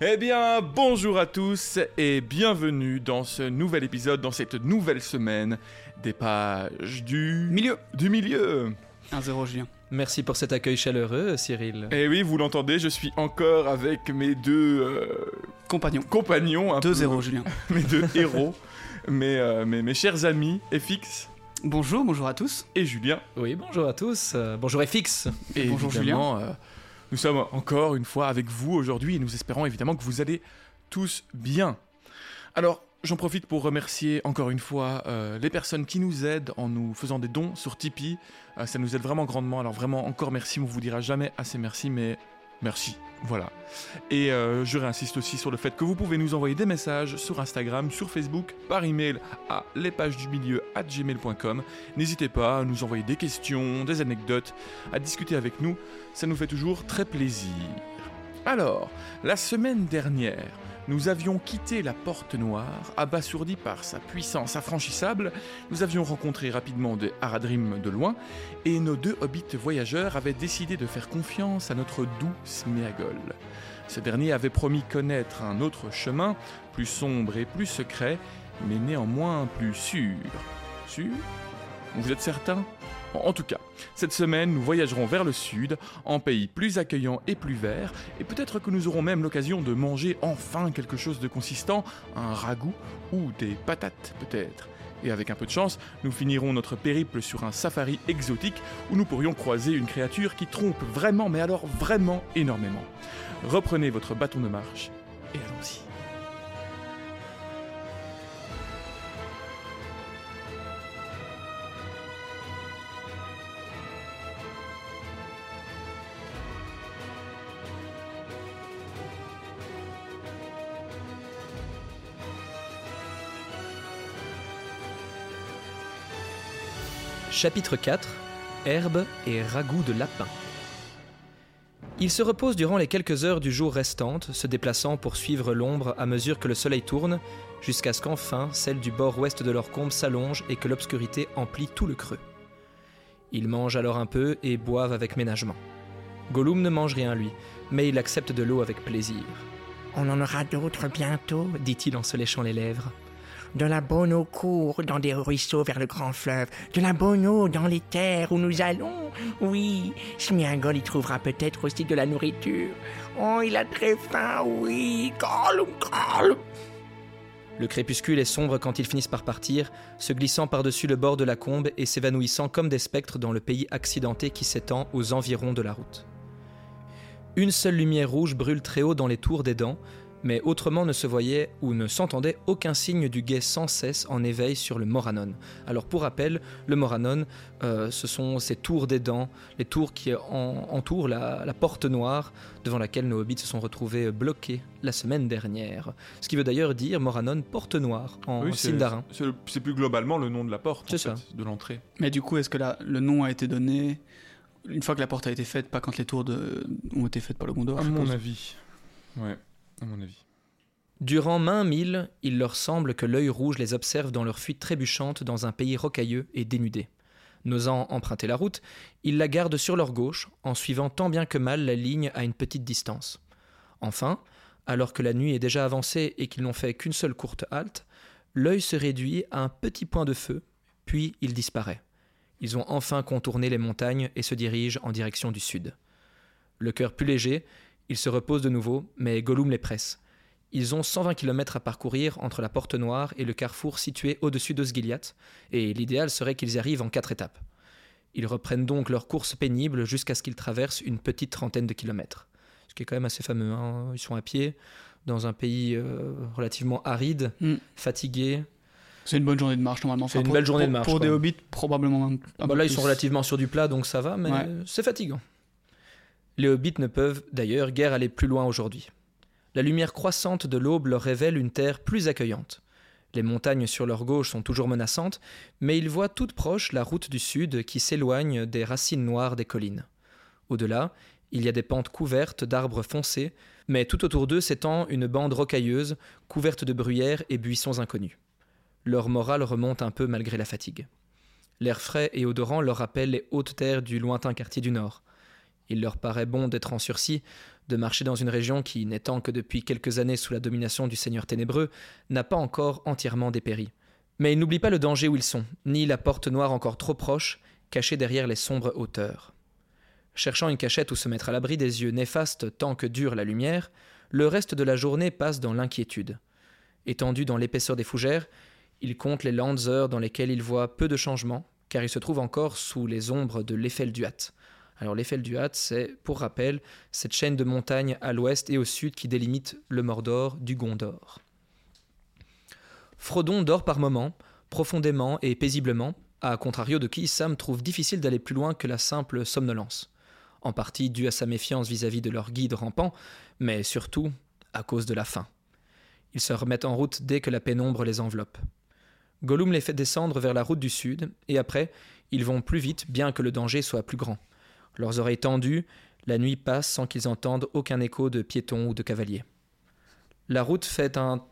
Eh bien, bonjour à tous et bienvenue dans ce nouvel épisode, dans cette nouvelle semaine des pages du Milieu. Du milieu. 1-0 Julien. Merci pour cet accueil chaleureux, Cyril. Et oui, vous l'entendez, je suis encore avec mes deux euh, Compagnon. compagnons, un peu- 2-0 Julien. mes deux héros, mes, euh, mes, mes chers amis, FX Bonjour, bonjour à tous. et Julien. Oui, bonjour à tous. Euh, bonjour FX. Et Bonjour, euh, nous sommes encore une fois avec vous aujourd'hui et nous espérons évidemment que vous allez tous bien. Alors, j'en profite pour remercier encore une fois euh, les personnes qui nous aident en nous faisant des dons sur Tipeee. Euh, ça nous aide vraiment grandement. Alors vraiment, encore merci. On vous dira jamais assez merci, mais merci. Voilà. Et euh, je réinsiste aussi sur le fait que vous pouvez nous envoyer des messages sur Instagram, sur Facebook, par email à lespagesdumilieu@gmail.com. N'hésitez pas à nous envoyer des questions, des anecdotes, à discuter avec nous. Ça nous fait toujours très plaisir. Alors, la semaine dernière, nous avions quitté la Porte Noire, abasourdis par sa puissance infranchissable. Nous avions rencontré rapidement des Haradrim de loin, et nos deux hobbits voyageurs avaient décidé de faire confiance à notre doux Sméagol. Ce dernier avait promis connaître un autre chemin, plus sombre et plus secret, mais néanmoins plus sûr. Sûr? Vous êtes certain? En tout cas, cette semaine, nous voyagerons vers le sud, en pays plus accueillant et plus vert, et peut-être que nous aurons même l'occasion de manger enfin quelque chose de consistant, un ragoût ou des patates peut-être. Et avec un peu de chance, nous finirons notre périple sur un safari exotique où nous pourrions croiser une créature qui trompe vraiment, mais alors vraiment énormément. Reprenez votre bâton de marche et allons-y. Chapitre 4 Herbe et ragoût de lapin. Il se repose durant les quelques heures du jour restantes, se déplaçant pour suivre l'ombre à mesure que le soleil tourne, jusqu'à ce qu'enfin celle du bord ouest de leur combe s'allonge et que l'obscurité emplit tout le creux. Ils mangent alors un peu et boivent avec ménagement. Gollum ne mange rien lui, mais il accepte de l'eau avec plaisir. On en aura d'autres bientôt. dit-il en se léchant les lèvres. De la bonne eau court dans des ruisseaux vers le grand fleuve. De la bonne eau dans les terres où nous allons. Oui, Smiagol y trouvera peut-être aussi de la nourriture. Oh, il a très faim, oui. Gollum, Gollum. Le crépuscule est sombre quand ils finissent par partir, se glissant par-dessus le bord de la combe et s'évanouissant comme des spectres dans le pays accidenté qui s'étend aux environs de la route. Une seule lumière rouge brûle très haut dans les tours des dents, mais autrement ne se voyait ou ne s'entendait aucun signe du guet sans cesse en éveil sur le Moranon. Alors pour rappel, le Moranon, euh, ce sont ces tours des dents, les tours qui en- entourent la, la porte noire devant laquelle nos hobbits se sont retrouvés bloqués la semaine dernière. Ce qui veut d'ailleurs dire Moranon porte noire en Oui, Sindarin. C'est plus globalement le nom de la porte, C'est en ça. fait, de l'entrée. Mais du coup, est-ce que la- le nom a été donné une fois que la porte a été faite, pas quand les tours de- ont été faites par le Gondor À je mon avis. Ouais, à mon avis. Durant main mille, il leur semble que l'œil rouge les observe dans leur fuite trébuchante dans un pays rocailleux et dénudé. N'osant emprunter la route, ils la gardent sur leur gauche, en suivant tant bien que mal la ligne à une petite distance. Enfin, alors que la nuit est déjà avancée et qu'ils n'ont fait qu'une seule courte halte, l'œil se réduit à un petit point de feu, puis il disparaît. Ils ont enfin contourné les montagnes et se dirigent en direction du sud. Le cœur plus léger, ils se reposent de nouveau, mais Gollum les presse. Ils ont 120 km à parcourir entre la Porte Noire et le carrefour situé au-dessus d'Osgiliath, et l'idéal serait qu'ils y arrivent en quatre étapes. Ils reprennent donc leur course pénible jusqu'à ce qu'ils traversent une petite trentaine de kilomètres. Ce qui est quand même assez fameux. hein. Ils sont à pied, dans un pays euh, relativement aride, Mm. fatigués. C'est une bonne journée de marche normalement. C'est une pour- belle journée pour- de marche, Pour des hobbits, probablement. un- un Ah bah là, ils sont relativement sur du plat, donc ça va, mais Ouais. c'est fatigant. Les hobbits ne peuvent d'ailleurs guère aller plus loin aujourd'hui. La lumière croissante de l'aube leur révèle une terre plus accueillante. Les montagnes sur leur gauche sont toujours menaçantes, mais ils voient toute proche la route du sud qui s'éloigne des racines noires des collines. Au-delà, il y a des pentes couvertes d'arbres foncés, mais tout autour d'eux s'étend une bande rocailleuse couverte de bruyères et buissons inconnus. Leur morale remonte un peu malgré la fatigue. L'air frais et odorant leur rappelle les hautes terres du lointain quartier du Nord. Il leur paraît bon d'être en sursis, de marcher dans une région qui, n'étant que depuis quelques années sous la domination du Seigneur ténébreux, n'a pas encore entièrement dépéri. Mais ils n'oublient pas le danger où ils sont, ni la porte noire encore trop proche, cachée derrière les sombres hauteurs. Cherchant une cachette où se mettre à l'abri des yeux néfastes tant que dure la lumière, le reste de la journée passe dans l'inquiétude. Étendu dans l'épaisseur des fougères, il compte les lentes heures dans lesquelles il voit peu de changements, car il se trouve encore sous les ombres de l'Eiffel-du-Hat. Alors l'Eiffel-du-Hat, c'est, pour rappel, cette chaîne de montagnes à l'ouest et au sud qui délimite le Mordor du Gondor. Frodon dort par moments, profondément et paisiblement, à contrario de qui Sam trouve difficile d'aller plus loin que la simple somnolence. En partie dû à sa méfiance vis-à-vis de leur guide rampant, mais surtout à cause de la faim. Ils se remettent en route dès que la pénombre les enveloppe. Gollum les fait descendre vers la route du sud, et après, ils vont plus vite, bien que le danger soit plus grand. Leurs oreilles tendues, la nuit passe sans qu'ils entendent aucun écho de piétons ou de cavaliers. La route fait un.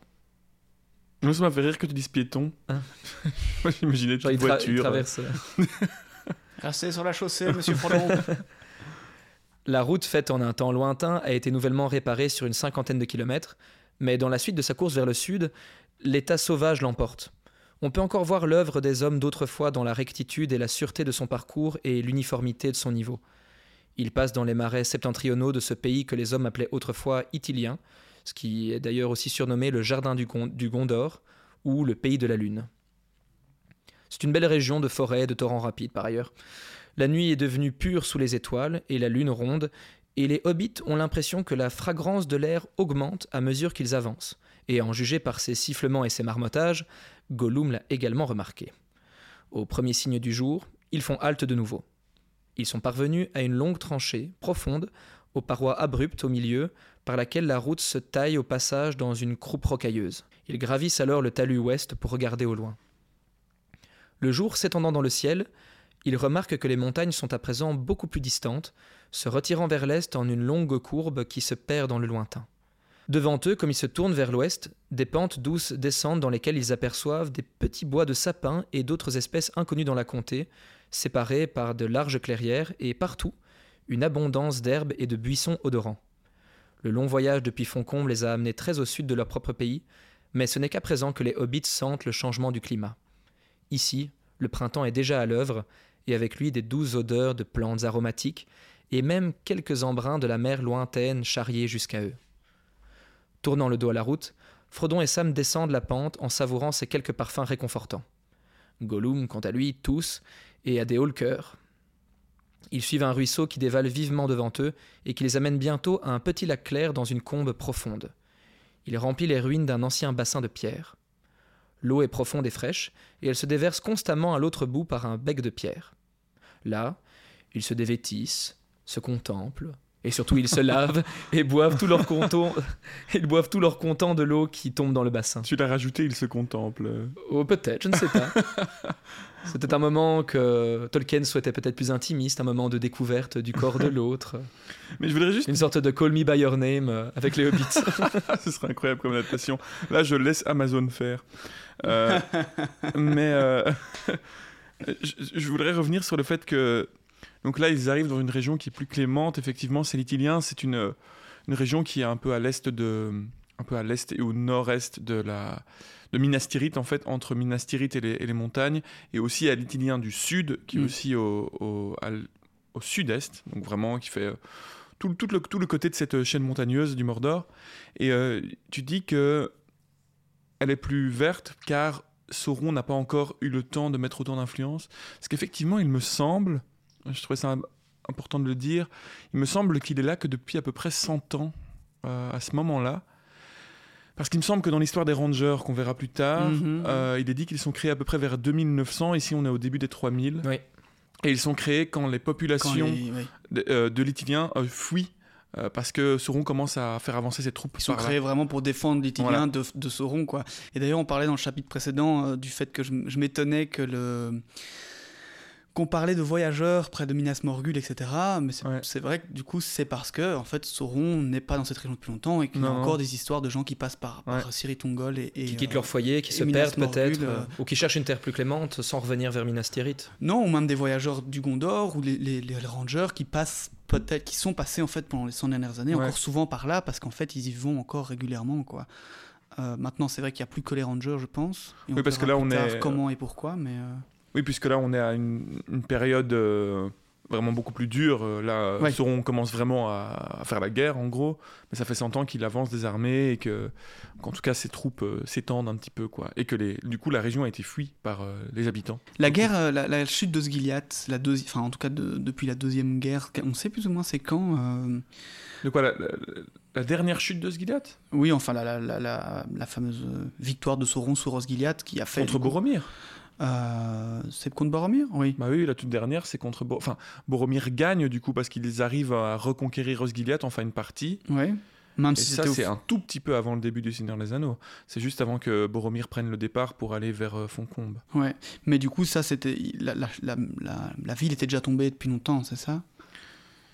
Moi, ça m'a fait rire que tu dises piéton. Hein Moi, j'imaginais tra- voiture. traversent. Restez sur la chaussée, monsieur Frodon. La route faite en un temps lointain a été nouvellement réparée sur une cinquantaine de kilomètres, mais dans la suite de sa course vers le sud, l'état sauvage l'emporte. On peut encore voir l'œuvre des hommes d'autrefois dans la rectitude et la sûreté de son parcours et l'uniformité de son niveau. Il passe dans les marais septentrionaux de ce pays que les hommes appelaient autrefois Itilien, ce qui est d'ailleurs aussi surnommé le Jardin du, du Gondor ou le Pays de la Lune. C'est une belle région de forêts et de torrents rapides par ailleurs. La nuit est devenue pure sous les étoiles et la lune ronde, et les hobbits ont l'impression que la fragrance de l'air augmente à mesure qu'ils avancent. Et en juger par ses sifflements et ses marmottages, Gollum l'a également remarqué. Au premier signe du jour, ils font halte de nouveau. Ils sont parvenus à une longue tranchée, profonde, aux parois abruptes au milieu, par laquelle la route se taille au passage dans une croupe rocailleuse. Ils gravissent alors le talus ouest pour regarder au loin. Le jour s'étendant dans le ciel, ils remarquent que les montagnes sont à présent beaucoup plus distantes, se retirant vers l'est en une longue courbe qui se perd dans le lointain. Devant eux, comme ils se tournent vers l'ouest, des pentes douces descendent dans lesquelles ils aperçoivent des petits bois de sapins et d'autres espèces inconnues dans la comté, séparés par de larges clairières et partout une abondance d'herbes et de buissons odorants. Le long voyage depuis Foncombe les a amenés très au sud de leur propre pays, mais ce n'est qu'à présent que les hobbits sentent le changement du climat. Ici, le printemps est déjà à l'œuvre, et avec lui des douces odeurs de plantes aromatiques, et même quelques embruns de la mer lointaine charriés jusqu'à eux. Tournant le dos à la route, Frodon et Sam descendent la pente en savourant ces quelques parfums réconfortants. Gollum, quant à lui, tousse et a des hauts le cœur. Ils suivent un ruisseau qui dévale vivement devant eux et qui les amène bientôt à un petit lac clair dans une combe profonde. Il remplit les ruines d'un ancien bassin de pierre. L'eau est profonde et fraîche, et elle se déverse constamment à l'autre bout par un bec de pierre. Là, ils se dévêtissent, se contemplent, et surtout ils se lavent et boivent tout leur content, ils boivent tout leur content de l'eau qui tombe dans le bassin. Tu l'as rajouté, il se contemple. Oh, peut-être, je ne sais pas. C'était un moment que Tolkien souhaitait peut-être plus intimiste, un moment de découverte du corps de l'autre, Mais je voudrais juste. une sorte de Call Me By Your Name euh, avec les hobbits. Ce serait incroyable comme adaptation. Là, je laisse Amazon faire. Euh, mais euh, je, je voudrais revenir sur le fait que. Donc là, ils arrivent dans une région qui est plus clémente. Effectivement, c'est l'Itilien. C'est une, une région qui est un peu à l'est de. Un peu à l'est et au nord-est de la. De Minas Tirith, en fait, entre Minas Tirith et les, et les montagnes, et aussi à l'Itilien du sud, qui est Mm. aussi au, au, sud-est, donc vraiment qui fait euh, tout, le- tout, le, tout le côté de cette chaîne montagneuse du Mordor. Et euh, tu dis que elle est plus verte car Sauron n'a pas encore eu le temps de mettre autant d'influence. Parce qu'effectivement, il me semble, je trouvais ça im- important de le dire, il me semble qu'il est là que depuis à peu près 100 ans, euh, à ce moment-là. Parce qu'il me semble que dans l'histoire des Rangers, qu'on verra plus tard, Mhm. euh, il est dit qu'ils sont créés à peu près vers 2900. Ici, on est au début des 3000. Oui. Et ils sont créés quand les Quand populations les- oui. de, euh, de euh, fuient euh, parce que Sauron commence à faire avancer ses troupes. Ils sont là. créés vraiment pour défendre l'Itilien Voilà. de, de Sauron, quoi. Et d'ailleurs, on parlait dans le chapitre précédent euh, du fait que je m'étonnais que le qu'on parlait de voyageurs près de Minas Morgul, etc. Mais c'est Ouais. vrai que du coup, c'est parce que en fait, Sauron n'est pas dans cette région depuis longtemps et qu'il y a encore des histoires de gens qui passent par, par Ouais. Ciritungol et, et, Qui quittent euh, leur foyer, qui se Minas perdent peut-être, euh, euh, ou qui cherchent une terre plus clémente sans revenir vers Minas Tirith. Non, ou même des voyageurs du Gondor ou les, les- les rangers qui passent peut-être, qui sont passés en fait pendant les 100 dernières années, Ouais. encore souvent par là parce qu'en fait ils y vont encore régulièrement quoi. Euh, maintenant, c'est vrai qu'il n'y a plus que les rangers, je pense. Et Oui, parce que là, on tard est- Comment et pourquoi, mais. euh, Oui, puisque là, on est à une, une période euh, vraiment beaucoup plus dure. Euh, Là, Ouais. Sauron commence vraiment à, à faire la guerre, en gros. Mais ça fait 100 ans qu'il avance des armées et que, qu'en tout cas, ses troupes euh, s'étendent un petit peu, quoi. Et que, les, du coup, la région a été fuie par euh, les habitants. La guerre, euh, la, la chute d'Osgiliath, la deuxi- enfin en tout cas de- depuis la deuxième guerre, on sait plus ou moins c'est quand. euh, De quoi la, la- la dernière chute de Sgiliath Oui, enfin la, la, la, la, la fameuse euh, victoire de Sauron sur Osgiliath qui a fait. Contre Boromir Euh, c'est contre Boromir Oui. Bah oui, la toute dernière, c'est contre... Bo- Enfin, Boromir gagne, du coup, parce qu'ils arrivent à reconquérir Osgiliath, enfin une partie. Ouais. Même Et si ça, c'est un tout petit peu avant le début du Seigneur des Anneaux. C'est juste avant que Boromir prenne le départ pour aller vers euh, Foncombe. Ouais, mais du coup, ça, c'était. La, la- la ville était déjà tombée depuis longtemps, c'est ça?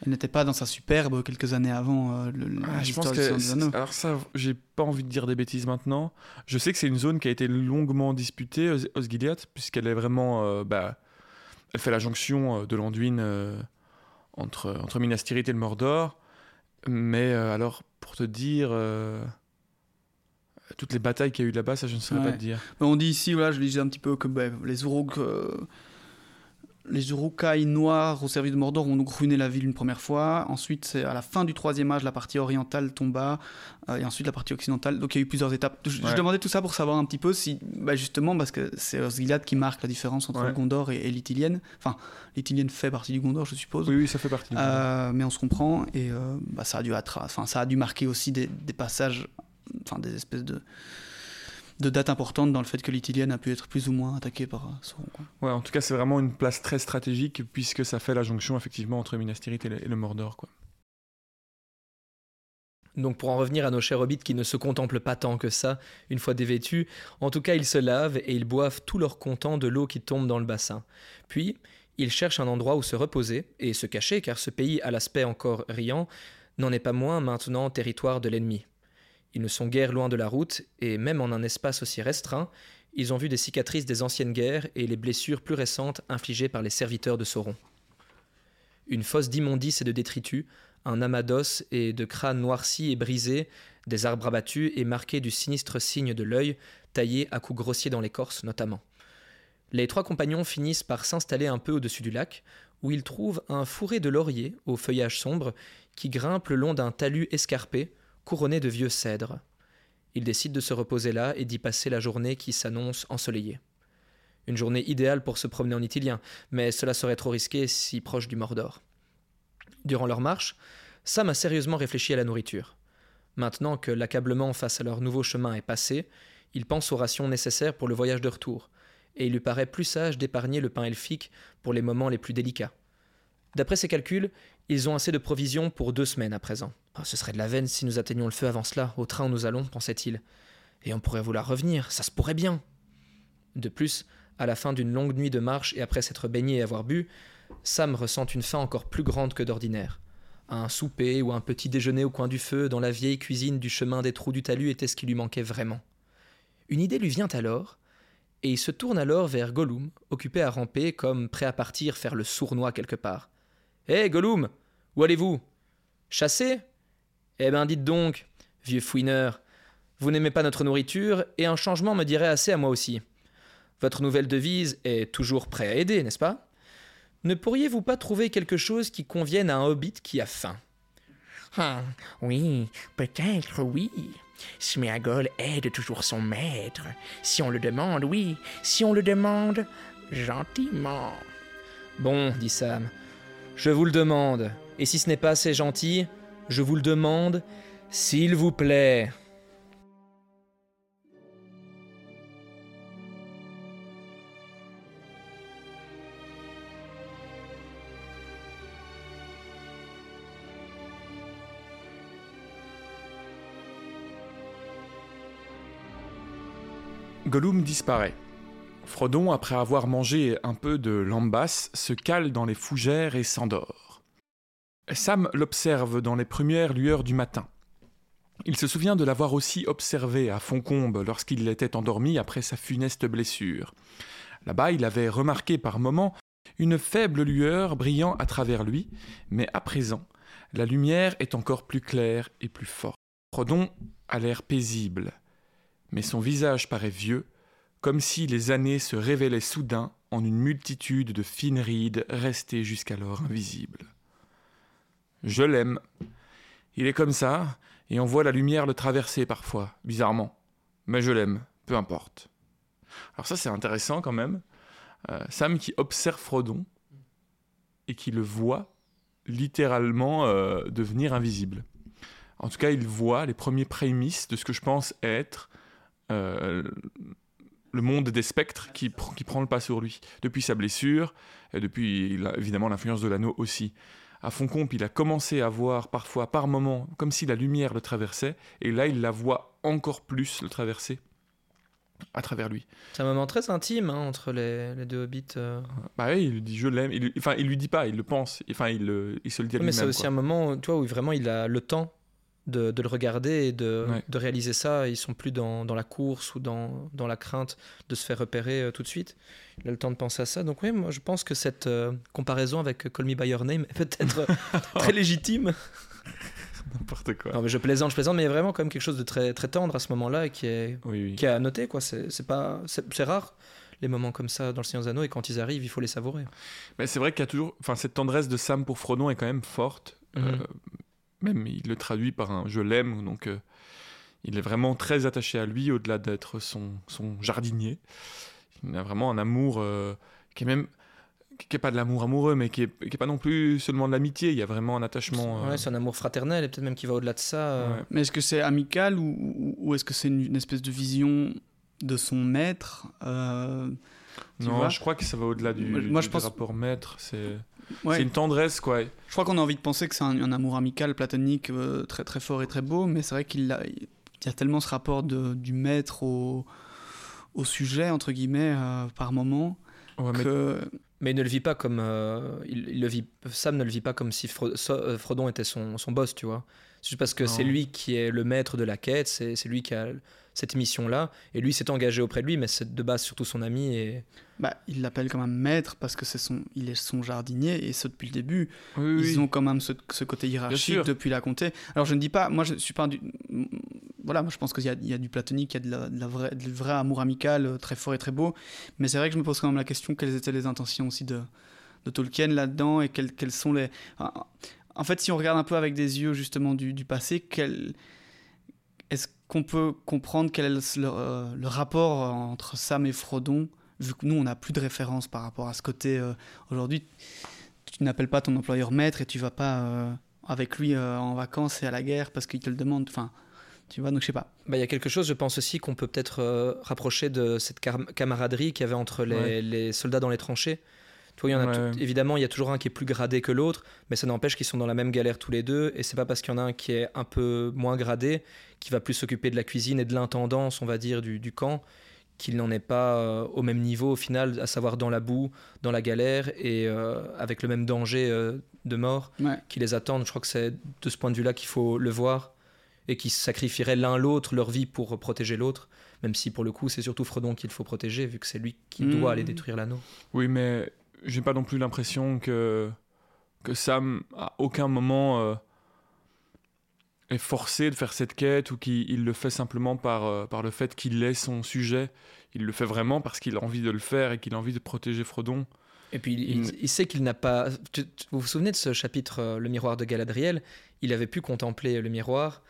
Elle n'était pas dans sa superbe quelques années avant euh, le, Ah, je pense que. Alors, ça, j'ai pas envie de dire des bêtises maintenant. Je sais que c'est une zone qui a été longuement disputée, Os- Osgiliath, puisqu'elle est vraiment. euh, bah, elle fait la jonction euh, de l'Anduin euh, entre, entre Minas Tirith et le Mordor. Mais alors, pour te dire. toutes les batailles qu'il y a eu là-bas, ça je ne saurais Ouais. pas te dire. Mais on dit ici, voilà, je disais un petit peu que ben, les euh, les Urukai noirs au service de Mordor ont donc ruiné la ville une première fois. Ensuite, c'est à la fin du troisième âge, la partie orientale tomba, euh, et ensuite la partie occidentale. Donc il y a eu plusieurs étapes. Je, demandais tout ça pour savoir un petit peu si, bah, justement, parce que c'est Osgiliath qui marque la différence entre Ouais. le Gondor et, et. Enfin, l'Ithilienne fait partie du Gondor, je suppose. Oui, oui, ça fait partie. Euh, mais on se comprend et euh, bah, ça a dû attra- enfin ça a dû marquer aussi des, des passages enfin des espèces de de dates importantes dans le fait que l'Ithilienne a pu être plus ou moins attaquée par euh, Sauron quoi. Ouais, en tout cas, c'est vraiment une place très stratégique puisque ça fait la jonction effectivement entre Minas Tirith et le, et le Mordor. Quoi. Donc pour en revenir à nos chers hobbits qui ne se contemplent pas tant que ça, une fois dévêtus, en tout cas ils se lavent et ils boivent tout leur content de l'eau qui tombe dans le bassin. Puis, ils cherchent un endroit où se reposer et se cacher car ce pays à l'aspect encore riant n'en est pas moins maintenant territoire de l'ennemi. Ils ne sont guère loin de la route et même en un espace aussi restreint, ils ont vu des cicatrices des anciennes guerres et les blessures plus récentes infligées par les serviteurs de Sauron. Une fosse d'immondices et de détritus un amas d'os et de crânes noircis et brisés, des arbres abattus et marqués du sinistre signe de l'œil, taillé à coups grossiers dans l'écorce notamment. Les trois compagnons finissent par s'installer un peu au-dessus du lac, où ils trouvent un fourré de lauriers au feuillage sombre qui grimpe le long d'un talus escarpé, couronné de vieux cèdres. Ils décident de se reposer là et d'y passer la journée qui s'annonce ensoleillée. Une journée idéale pour se promener en italien, mais cela serait trop risqué si proche du Mordor. Durant leur marche, Sam a sérieusement réfléchi à la nourriture. Maintenant que l'accablement face à leur nouveau chemin est passé, il pense aux rations nécessaires pour le voyage de retour, et il lui paraît plus sage d'épargner le pain elfique pour les moments les plus délicats. D'après ses calculs, ils ont assez de provisions pour deux semaines à présent. Oh, ce serait de la veine si nous atteignions le feu avant cela, au train où nous allons, pensait-il. Et on pourrait vouloir revenir, ça se pourrait bien. De plus, à la fin d'une longue nuit de marche et après s'être baigné et avoir bu, Sam ressent une faim encore plus grande que d'ordinaire. Un souper ou un petit déjeuner au coin du feu dans la vieille cuisine du chemin des trous du talus était ce qui lui manquait vraiment. Une idée lui vient alors, et il se tourne alors vers Gollum, occupé à ramper comme prêt à partir faire le sournois quelque part. Hé Gollum, où allez-vous? Chasser Eh ben dites donc, vieux fouineur, vous n'aimez pas notre nourriture, et un changement me dirait assez à moi aussi. Votre nouvelle devise est toujours prêt à aider, n'est-ce pas? Ne pourriez-vous pas trouver quelque chose qui convienne à un hobbit qui a faim? Ah, oui, peut-être oui. Sméagol aide toujours son maître. Si on le demande, oui. Si on le demande, gentiment. Bon, dit Sam, je vous le demande, et si ce n'est pas assez gentil, je vous le demande, s'il vous plaît. Gollum disparaît. Frodon, après avoir mangé un peu de lambasse, se cale dans les fougères et s'endort. Sam l'observe dans les premières lueurs du matin. Il se souvient de l'avoir aussi observé à Foncombe lorsqu'il était endormi après sa funeste blessure. Là-bas, il avait remarqué par moments une faible lueur brillant à travers lui, mais à présent, la lumière est encore plus claire et plus forte. Frodon a l'air paisible, mais son visage paraît vieux, comme si les années se révélaient soudain en une multitude de fines rides restées jusqu'alors invisibles. Je l'aime. Il est comme ça, et on voit la lumière le traverser parfois, bizarrement. Mais je l'aime, peu importe. Alors ça c'est intéressant quand même. Euh, Sam qui observe Frodon et qui le voit littéralement euh, devenir invisible. En tout cas, il voit les premiers prémices de ce que je pense être euh, le monde des spectres qui, qui, prend le pas sur lui. Depuis sa blessure, et depuis évidemment l'influence de l'anneau aussi. À Foncombe, il a commencé à voir parfois, par moments, comme si la lumière le traversait, et là, il la voit encore plus le traverser à travers lui. C'est un moment très intime hein, entre les, les, deux hobbits. Euh. Bah oui, il lui dit je l'aime. Enfin, il lui dit pas, il le pense. Enfin, il, il se le dit à lui-même. Mais c'est aussi un moment, tu vois, où vraiment il a le temps de, de le regarder et de, de, réaliser ça. Ils sont plus dans, dans, la course ou dans, dans, la crainte de se faire repérer euh, tout de suite. Il a le temps de penser à ça. Donc oui, moi je pense que cette euh, comparaison avec Call Me By Your Name est peut-être très légitime. N'importe quoi. Non, mais je plaisante, je plaisante, mais il y a vraiment quand même quelque chose de très, très tendre à ce moment-là et qui est, qui est à noter. Quoi. C'est, c'est, pas, c'est, rare les moments comme ça dans le Seigneur des Anneaux et quand ils arrivent, il faut les savourer. Mais c'est vrai qu'il y a toujours. Enfin, cette tendresse de Sam pour Frodon est quand même forte. Mm-hmm. Euh, même il le traduit par un je l'aime, donc euh, il est vraiment très attaché à lui au-delà d'être son, son jardinier. Il a vraiment un amour euh, qui est même qui n'est pas de l'amour amoureux, mais qui n'est est pas non plus seulement de l'amitié. Il y a vraiment un attachement. Ouais, c'est un amour fraternel et peut-être même qui va au-delà de ça. Euh. Mais est-ce que c'est amical ou, ou est-ce que c'est une, espèce de vision de son maître euh, Non, je crois que ça va au-delà du, Moi, je pense... rapport maître. C'est c'est une tendresse, quoi. Je crois qu'on a envie de penser que c'est un, amour amical, platonique, euh, très très fort et très beau, mais c'est vrai qu'il y a tellement ce rapport de, du maître au, au sujet entre guillemets par moment que mais il ne le vit pas comme. Euh, il, le vit, Sam ne le vit pas comme si euh, Frodon était son, son, boss, tu vois. C'est juste parce que c'est lui qui est le maître de la quête, c'est lui qui a cette mission-là. Et lui s'est engagé auprès de lui, mais c'est de base surtout son ami. Et... Bah, il l'appelle quand même maître parce que c'est son, il est son jardinier et ça depuis le début. Ils ont quand même ce, ce côté hiérarchique depuis la comté. Alors je ne dis pas, moi je suis pas du, voilà, moi je pense qu'il y, y, a du platonique, il y a de la, de la vraie, de vrai amour amical euh, très fort et très beau. Mais c'est vrai que je me pose quand même la question quelles étaient les intentions aussi de, de Tolkien là-dedans et quelles, quelles, sont les. En fait, si on regarde un peu avec des yeux justement du, du passé, quel est-ce qu'on peut comprendre quel est le, euh, le, rapport entre Sam et Frodon, vu que nous, on n'a plus de référence par rapport à ce côté euh, aujourd'hui Tu n'appelles pas ton employeur maître et tu vas pas euh, avec lui en vacances et à la guerre parce qu'il te le demande. Enfin, tu vois, donc je sais pas. Bah, il y a quelque chose, je pense aussi, qu'on peut peut-être rapprocher de cette camaraderie qu'il y avait entre les, les soldats dans les tranchées il y en a évidemment, il y a toujours un qui est plus gradé que l'autre, mais ça n'empêche qu'ils sont dans la même galère tous les deux. Et c'est pas parce qu'il y en a un qui est un peu moins gradé, qui va plus s'occuper de la cuisine et de l'intendance, on va dire, du, du camp, qu'il n'en est pas euh, au même niveau au final, à savoir dans la boue, dans la galère et euh, avec le même danger euh, de mort qui les attendent. Je crois que c'est de ce point de vue-là qu'il faut le voir et qui sacrifieraient l'un l'autre leur vie pour protéger l'autre, même si pour le coup c'est surtout Frodon qu'il faut protéger vu que c'est lui qui mmh. doit aller détruire l'anneau. Oui, mais j'ai pas non plus l'impression que, que Sam, à aucun moment, euh, est forcé de faire cette quête ou qu'il le fait simplement par, euh, par le fait qu'il est son sujet. Il le fait vraiment parce qu'il a envie de le faire et qu'il a envie de protéger Frodon. Et puis il, sait qu'il n'a pas. vous vous souvenez de ce chapitre, euh, Le miroir de Galadriel? Il avait pu contempler le miroir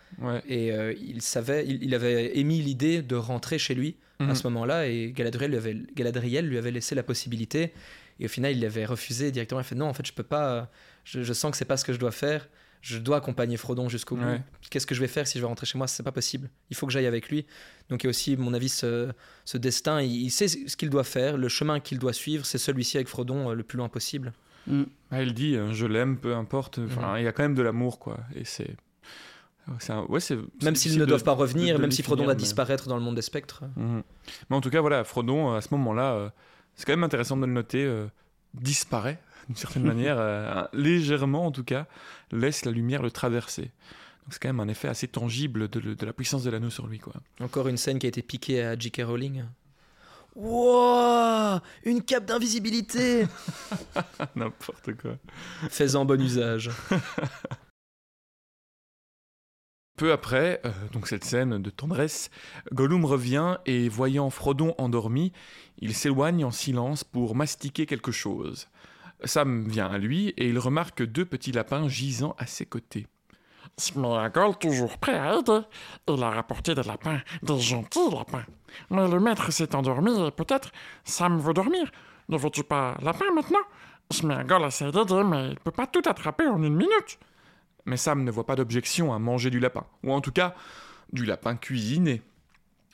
et il savait, il, avait émis l'idée de rentrer chez lui à mhm. ce moment-là et Galadriel lui, avait, Galadriel lui avait laissé la possibilité. Et au final, il avait refusé directement. Il a fait non, en fait, je peux pas. Je, sens que c'est pas ce que je dois faire. Je dois accompagner Frodon jusqu'au bout. Qu'est-ce que je vais faire si je vais rentrer chez moi? C'est pas possible. Il faut que j'aille avec lui. Donc il y a aussi, mon avis, ce, destin. Il, sait ce qu'il doit faire. Le chemin qu'il doit suivre, c'est celui-ci avec Frodon euh, le plus loin possible. Mm. elle dit, hein, je l'aime, peu importe. Enfin, mm-hmm. il y a quand même de l'amour, quoi. Et c'est un- ouais, Même s'ils ne de- doivent pas revenir, de même si Frodon va mais- disparaître dans le monde des spectres. Mhm. Mais en tout cas, voilà, Frodon, à ce moment-là, euh, c'est quand même intéressant de le noter, euh, disparaît d'une certaine manière, euh, légèrement en tout cas, laisse la lumière le traverser. Donc c'est quand même un effet assez tangible de, de la puissance de l'anneau sur lui. Quoi. Encore une scène qui a été piquée à J.K. Rowling. Wow Une cape d'invisibilité N'importe quoi. Fais-en bon usage. Peu après, euh, donc cette scène de tendresse, Gollum revient et voyant Frodon endormi, il s'éloigne en silence pour mastiquer quelque chose. Sam vient à lui et il remarque deux petits lapins gisant à ses côtés. Sméagol toujours prêt à aider. Il a rapporté des lapins, des gentils lapins. Mais le maître s'est endormi et peut-être Sam veut dormir. Ne veux-tu pas lapin maintenant? Sméagol essaie d'aider, mais il peut pas tout attraper en une minute. Mais Sam ne voit pas d'objection à manger du lapin, ou en tout cas du lapin cuisiné.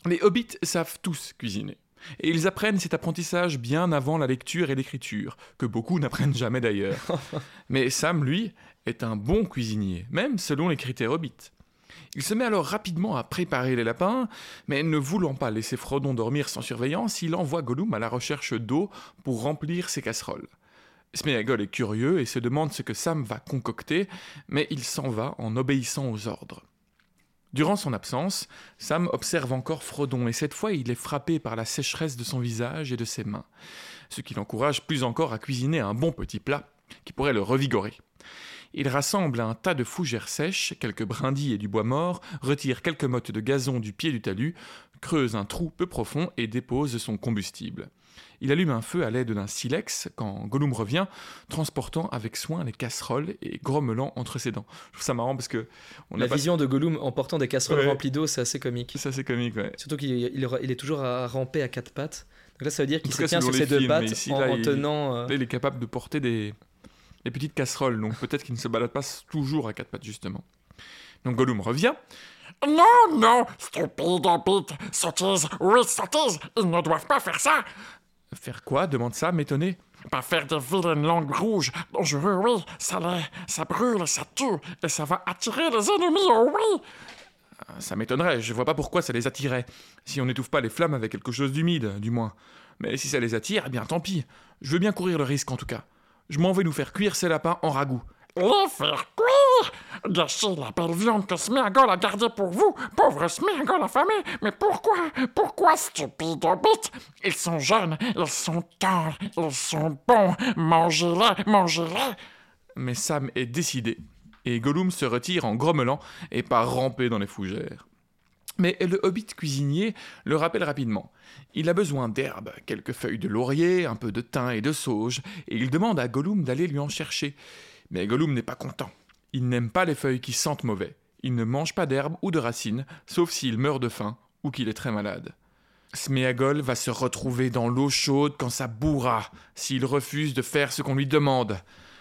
Les hobbits savent tous cuisiner, et ils apprennent cet apprentissage bien avant la lecture et l'écriture, que beaucoup n'apprennent jamais d'ailleurs. Mais Sam, lui, est un bon cuisinier, même selon les critères hobbits. Il se met alors rapidement à préparer les lapins, mais ne voulant pas laisser Frodon dormir sans surveillance, il envoie Gollum à la recherche d'eau pour remplir ses casseroles. Sméagol est curieux et se demande ce que Sam va concocter, mais il s'en va en obéissant aux ordres. Durant son absence, Sam observe encore Frodon et cette fois il est frappé par la sécheresse de son visage et de ses mains, ce qui l'encourage plus encore à cuisiner un bon petit plat qui pourrait le revigorer. Il rassemble un tas de fougères sèches, quelques brindilles et du bois mort, retire quelques mottes de gazon du pied du talus, creuse un trou peu profond et dépose son combustible. Il allume un feu à l'aide d'un silex quand Gollum revient, transportant avec soin les casseroles et grommelant entre ses dents. Je trouve ça marrant parce que on La a pas- vision de Gollum en portant des casseroles Ouais. remplies d'eau, c'est assez comique. Ça c'est comique, ouais. Surtout qu'il il, il est toujours à ramper à quatre pattes. Donc là, ça veut dire qu'il se tient sur ses deux pattes ici, en, là, en il- tenant. euh, Là, il est capable de porter des, des petites casseroles, donc peut-être qu'il ne se balade pas toujours à quatre pattes justement. Donc Gollum revient. Non, non, stupide hobbit, sottise, oui, sottise, ils ne doivent pas faire ça. Faire quoi? Demande Sam étonné. Pas faire des vilaines langues rouges, dangereux, oui, ça ça brûle, ça tue, et ça va attirer les ennemis, oh oui. Ça m'étonnerait, je vois pas pourquoi ça les attirait. Si on n'étouffe pas les flammes avec quelque chose d'humide, du moins. Mais si ça les attire, eh bien tant pis. Je veux bien courir le risque en tout cas. Je m'en vais nous faire cuire ces lapins en ragoût. Les faire cuire Gâcher la belle viande que Sméagol a gardée pour vous, pauvre Sméagol affamé. Mais pourquoi? Pourquoi, stupide hobbit Ils sont jeunes, ils sont tendres, ils sont bons. Mangez-les, mangez-les. Mais Sam est décidé, et Gollum se retire en grommelant et part ramper dans les fougères. Mais le hobbit cuisinier le rappelle rapidement. Il a besoin d'herbes, quelques feuilles de laurier, un peu de thym et de sauge, et il demande à Gollum d'aller lui en chercher. Mais Gollum n'est pas content. Il n'aime pas les feuilles qui sentent mauvais. Il ne mange pas d'herbes ou de racines, sauf s'il meurt de faim ou qu'il est très malade. Sméagol va se retrouver dans l'eau chaude quand ça bourra, s'il refuse de faire ce qu'on lui demande.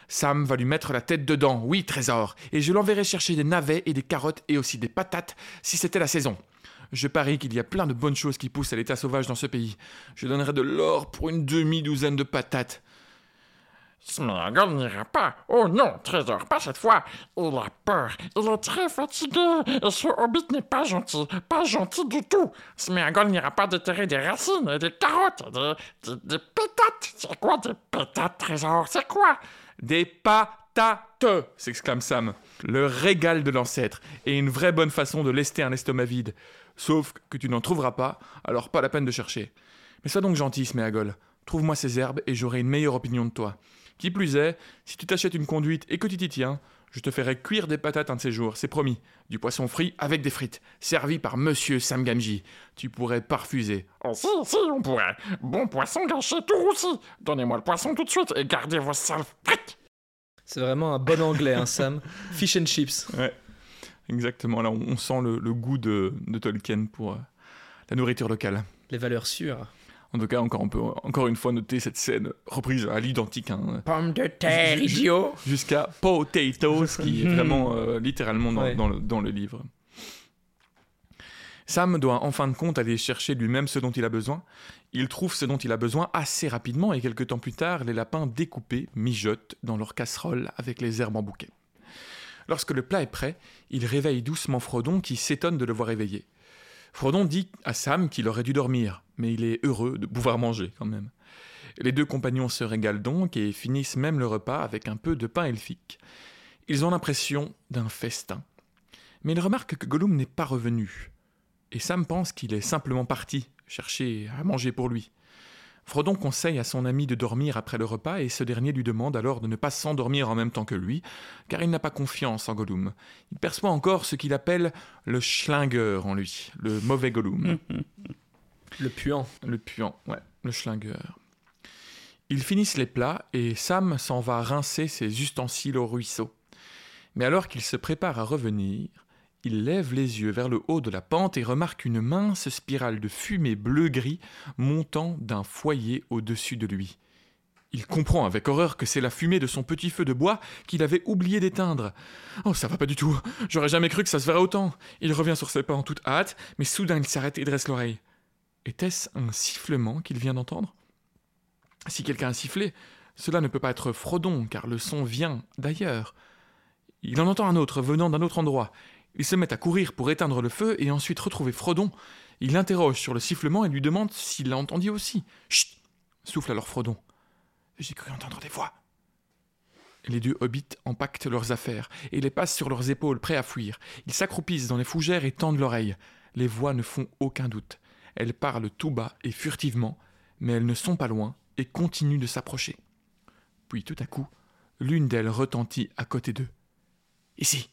Sam va lui mettre la tête dedans, oui, trésor, et je l'enverrai chercher des navets et des carottes et aussi des patates si c'était la saison. Je parie qu'il y a plein de bonnes choses qui poussent à l'état sauvage dans ce pays. Je donnerai de l'or pour une demi-douzaine de patates. Sméagol n'ira pas. Oh non, trésor, pas cette fois. Il a peur. Il est très fatigué. Et ce hobbit n'est pas gentil. Pas gentil du tout. Sméagol n'ira pas déterrer des racines des carottes des, des pétates. C'est quoi des pétates, trésor? C'est quoi? Des patates s'exclame Sam. Le régal de l'ancêtre, et une vraie bonne façon de lester un estomac vide. Sauf que tu n'en trouveras pas, alors pas la peine de chercher. Mais sois donc gentil, Sméagol. Trouve-moi ces herbes et j'aurai une meilleure opinion de toi. Qui plus est, si tu t'achètes une conduite et que tu t'y tiens, je te ferai cuire des patates un de ces jours, c'est promis. Du poisson frit avec des frites, servi par Monsieur Sam Gamgee. Tu pourrais parfuser. Oh si, si, on pourrait. Bon poisson gâché tout roussi. Donnez-moi le poisson tout de suite et gardez vos sales frites. C'est vraiment un bon anglais, hein, Sam. Fish and chips. Exactement, là on, on sent le, le goût de, de Tolkien pour euh, la nourriture locale. Les valeurs sûres. En tout cas, encore, on peut encore une fois noter cette scène reprise à l'identique, hein, Pomme de terre, idiot jusqu'à potatoes, qui est vraiment euh, littéralement dans, Ouais. dans le, dans le livre. Sam doit en fin de compte aller chercher lui-même ce dont il a besoin. Il trouve ce dont il a besoin assez rapidement et quelques temps plus tard, les lapins découpés mijotent dans leur casserole avec les herbes en bouquet. Lorsque le plat est prêt, il réveille doucement Frodon qui s'étonne de le voir éveillé. Frodon dit à Sam qu'il aurait dû dormir, mais il est heureux de pouvoir manger quand même. Les deux compagnons se régalent donc et finissent même le repas avec un peu de pain elfique. Ils ont l'impression d'un festin. Mais ils remarquent que Gollum n'est pas revenu. Et Sam pense qu'il est simplement parti chercher à manger pour lui. Frodon conseille à son ami de dormir après le repas et ce dernier lui demande alors de ne pas s'endormir en même temps que lui, car il n'a pas confiance en Gollum. Il perçoit encore ce qu'il appelle le schlinger en lui, le mauvais Gollum. Le puant. Le puant, ouais, le schlinger. Ils finissent les plats et Sam s'en va rincer ses ustensiles au ruisseau. Mais alors qu'il se prépare à revenir, il lève les yeux vers le haut de la pente et remarque une mince spirale de fumée bleu-gris montant d'un foyer au-dessus de lui. Il comprend avec horreur que c'est la fumée de son petit feu de bois qu'il avait oublié d'éteindre. Oh, ça va pas du tout. J'aurais jamais cru que ça se verrait autant. Il revient sur ses pas en toute hâte, mais soudain il s'arrête et dresse l'oreille. Était-ce un sifflement qu'il vient d'entendre? Si quelqu'un a sifflé, cela ne peut pas être Frodon, car le son vient d'ailleurs. Il en entend un autre venant d'un autre endroit. Il se met à courir pour éteindre le feu et ensuite retrouver Frodon. Il l'interroge sur le sifflement et lui demande s'il l'a entendu aussi. Chut souffle alors Frodon. J'ai cru entendre des voix. Les deux hobbits empaquetent leurs affaires et les passent sur leurs épaules, prêts à fuir. Ils s'accroupissent dans les fougères et tendent l'oreille. Les voix ne font aucun doute. Elles parlent tout bas et furtivement, mais elles ne sont pas loin et continuent de s'approcher. Puis tout à coup, l'une d'elles retentit à côté d'eux. Ici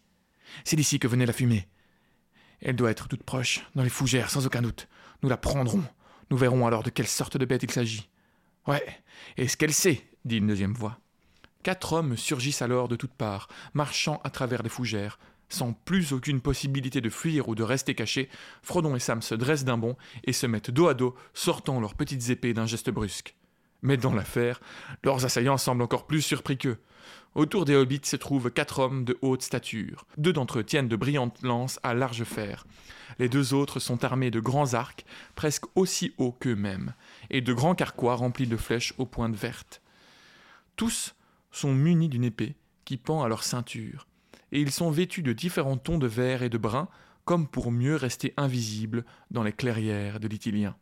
c'est d'ici que venait la fumée. Elle doit être toute proche, dans les fougères, sans aucun doute. Nous la prendrons. Nous verrons alors de quelle sorte de bête il s'agit. Ouais, est-ce qu'elle sait dit une deuxième voix. Quatre hommes surgissent alors de toutes parts, marchant à travers les fougères. Sans plus aucune possibilité de fuir ou de rester cachés, Frodon et Sam se dressent d'un bond et se mettent dos à dos, sortant leurs petites épées d'un geste brusque. Mais dans l'affaire, leurs assaillants semblent encore plus surpris qu'eux. Autour des hobbits se trouvent quatre hommes de haute stature. Deux d'entre eux tiennent de brillantes lances à large fer. Les deux autres sont armés de grands arcs, presque aussi hauts qu'eux-mêmes, et de grands carquois remplis de flèches aux pointes vertes. Tous sont munis d'une épée qui pend à leur ceinture, et ils sont vêtus de différents tons de vert et de brun, comme pour mieux rester invisibles dans les clairières de l'Itilien.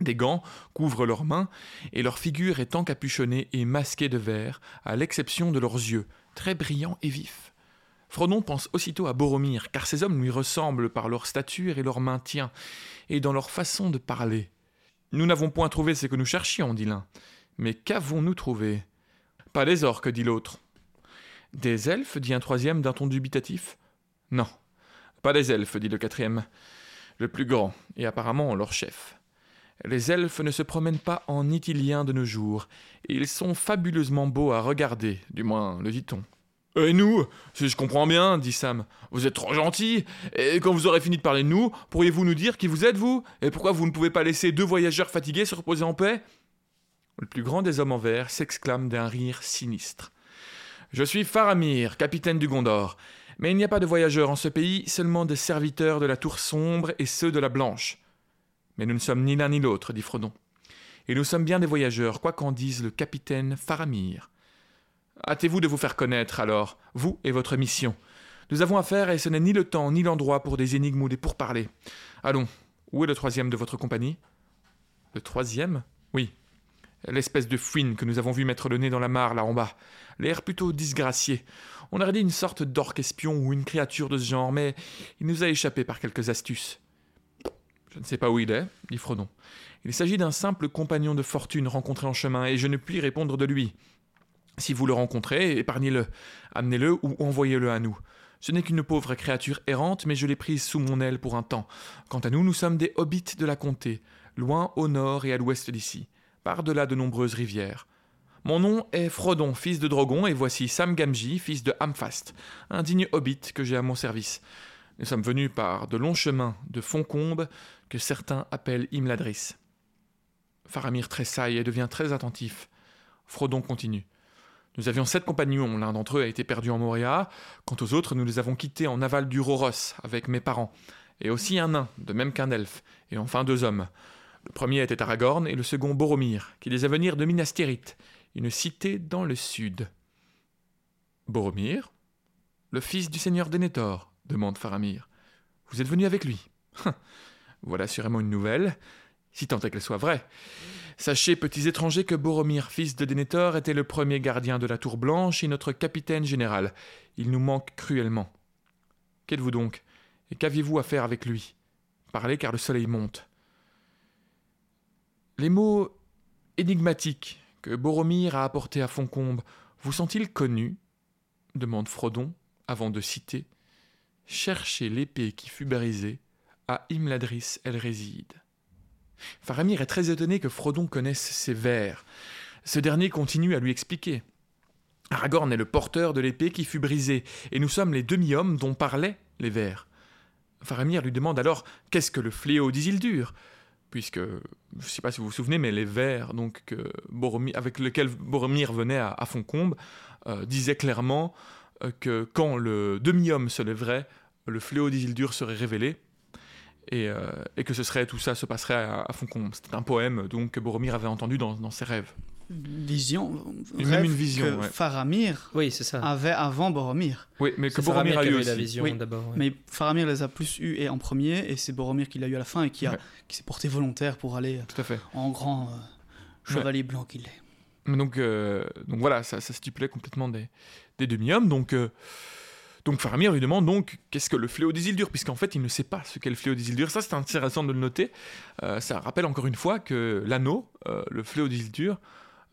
Des gants couvrent leurs mains, et leur figure est encapuchonnée et masquée de verre, à l'exception de leurs yeux, très brillants et vifs. Frodon pense aussitôt à Boromir, car ces hommes lui ressemblent par leur stature et leur maintien, et dans leur façon de parler. Nous n'avons point trouvé ce que nous cherchions, dit l'un. Mais qu'avons-nous trouvé? Pas des orques, dit l'autre. Des elfes dit un troisième d'un ton dubitatif? Non, pas des elfes, dit le quatrième. Le plus grand, et apparemment leur chef. Les elfes ne se promènent pas en itilien de nos jours, et ils sont fabuleusement beaux à regarder, du moins le dit-on. Et nous, si je comprends bien, dit Sam, vous êtes trop gentils, et quand vous aurez fini de parler de nous, pourriez-vous nous dire qui vous êtes, vous? Et pourquoi vous ne pouvez pas laisser deux voyageurs fatigués se reposer en paix? Le plus grand des hommes en vert s'exclame d'un rire sinistre. Je suis Faramir, capitaine du Gondor, mais il n'y a pas de voyageurs en ce pays, seulement des serviteurs de la tour sombre et ceux de la blanche. Mais nous ne sommes ni l'un ni l'autre, dit Frodon. Et nous sommes bien des voyageurs, quoi qu'en dise le capitaine Faramir. Hâtez-vous de vous faire connaître, alors, vous et votre mission. Nous avons affaire, et ce n'est ni le temps ni l'endroit pour des énigmes ou des pourparlers. Allons, où est le troisième de votre compagnie? Le troisième? Oui. L'espèce de fouine que nous avons vu mettre le nez dans la mare là en bas. L'air plutôt disgracié. On aurait dit une sorte d'orque espion ou une créature de ce genre, mais il nous a échappé par quelques astuces. Je ne sais pas où il est, dit Frodon. Il s'agit d'un simple compagnon de fortune rencontré en chemin, et je ne puis répondre de lui. Si vous le rencontrez, épargnez-le, amenez-le ou envoyez-le à nous. Ce n'est qu'une pauvre créature errante, mais je l'ai prise sous mon aile pour un temps. Quant à nous, nous sommes des hobbits de la comté, loin au nord et à l'ouest d'ici, par-delà de nombreuses rivières. Mon nom est Frodon, fils de Drogon, et voici Sam Gamgee, fils de Hamfast, un digne hobbit que j'ai à mon service. Nous sommes venus par de longs chemins de Foncombe que certains appellent Imladris. Faramir tressaille et devient très attentif. Frodon continue. Nous avions sept compagnons, l'un d'entre eux a été perdu en Moria, quant aux autres nous les avons quittés en aval du Roros avec mes parents, et aussi un nain, de même qu'un elfe, et enfin deux hommes. Le premier était Aragorn et le second Boromir, qui les a venir de Minas Tirith, une cité dans le sud. Boromir Le fils du seigneur Denethor demande Faramir. Vous êtes venu avec lui Voilà sûrement une nouvelle, si tant est qu'elle soit vraie. Sachez, petits étrangers, que Boromir, fils de Denethor, était le premier gardien de la Tour Blanche et notre capitaine général. Il nous manque cruellement. Qu'êtes-vous donc? Et qu'aviez-vous à faire avec lui? Parlez car le soleil monte. Les mots énigmatiques que Boromir a apportés à Foncombe vous sont-ils connus? demande Frodon, avant de citer Cherchez l'épée qui fut brisée, à Imladris elle réside. Faramir est très étonné que Frodon connaisse ces vers. Ce dernier continue à lui expliquer. Aragorn est le porteur de l'épée qui fut brisée, et nous sommes les demi-hommes dont parlaient les vers. Faramir lui demande alors qu'est-ce que le fléau d'Isildur Puisque, je ne sais pas si vous vous souvenez, mais les vers donc, Boromir, avec lesquels Boromir venait à, Foncombe euh, disaient clairement que quand le demi-homme se lèverait, le fléau d'Isildur serait révélé. Et, euh, et que ce serait tout ça se passerait à, à Foncombe. C'était un poème donc que Boromir avait entendu dans, dans ses rêves. Vision. Même rêve une vision, que ouais. Faramir Oui, c'est ça. avait avant Boromir. Oui, mais que C'est Faramir Boromir a eu avait aussi. la vision Oui, d'abord. ouais. Mais Faramir les a plus eu et en premier, et c'est Boromir qui l'a eu à la fin et qui, a- Ouais. qui s'est porté volontaire pour aller Tout à fait. en grand euh, chevalier blanc qu'il est. Mais Donc, euh, donc voilà, ça, ça stipulait complètement des, des demi-hommes. Donc, euh, Faramir lui demande donc qu'est-ce que le fléau d'Isildur, puisqu'en fait il ne sait pas ce qu'est le fléau d'Isildur. Ça c'est intéressant de le noter. Euh, ça rappelle encore une fois que l'anneau, euh, le fléau d'Isildur,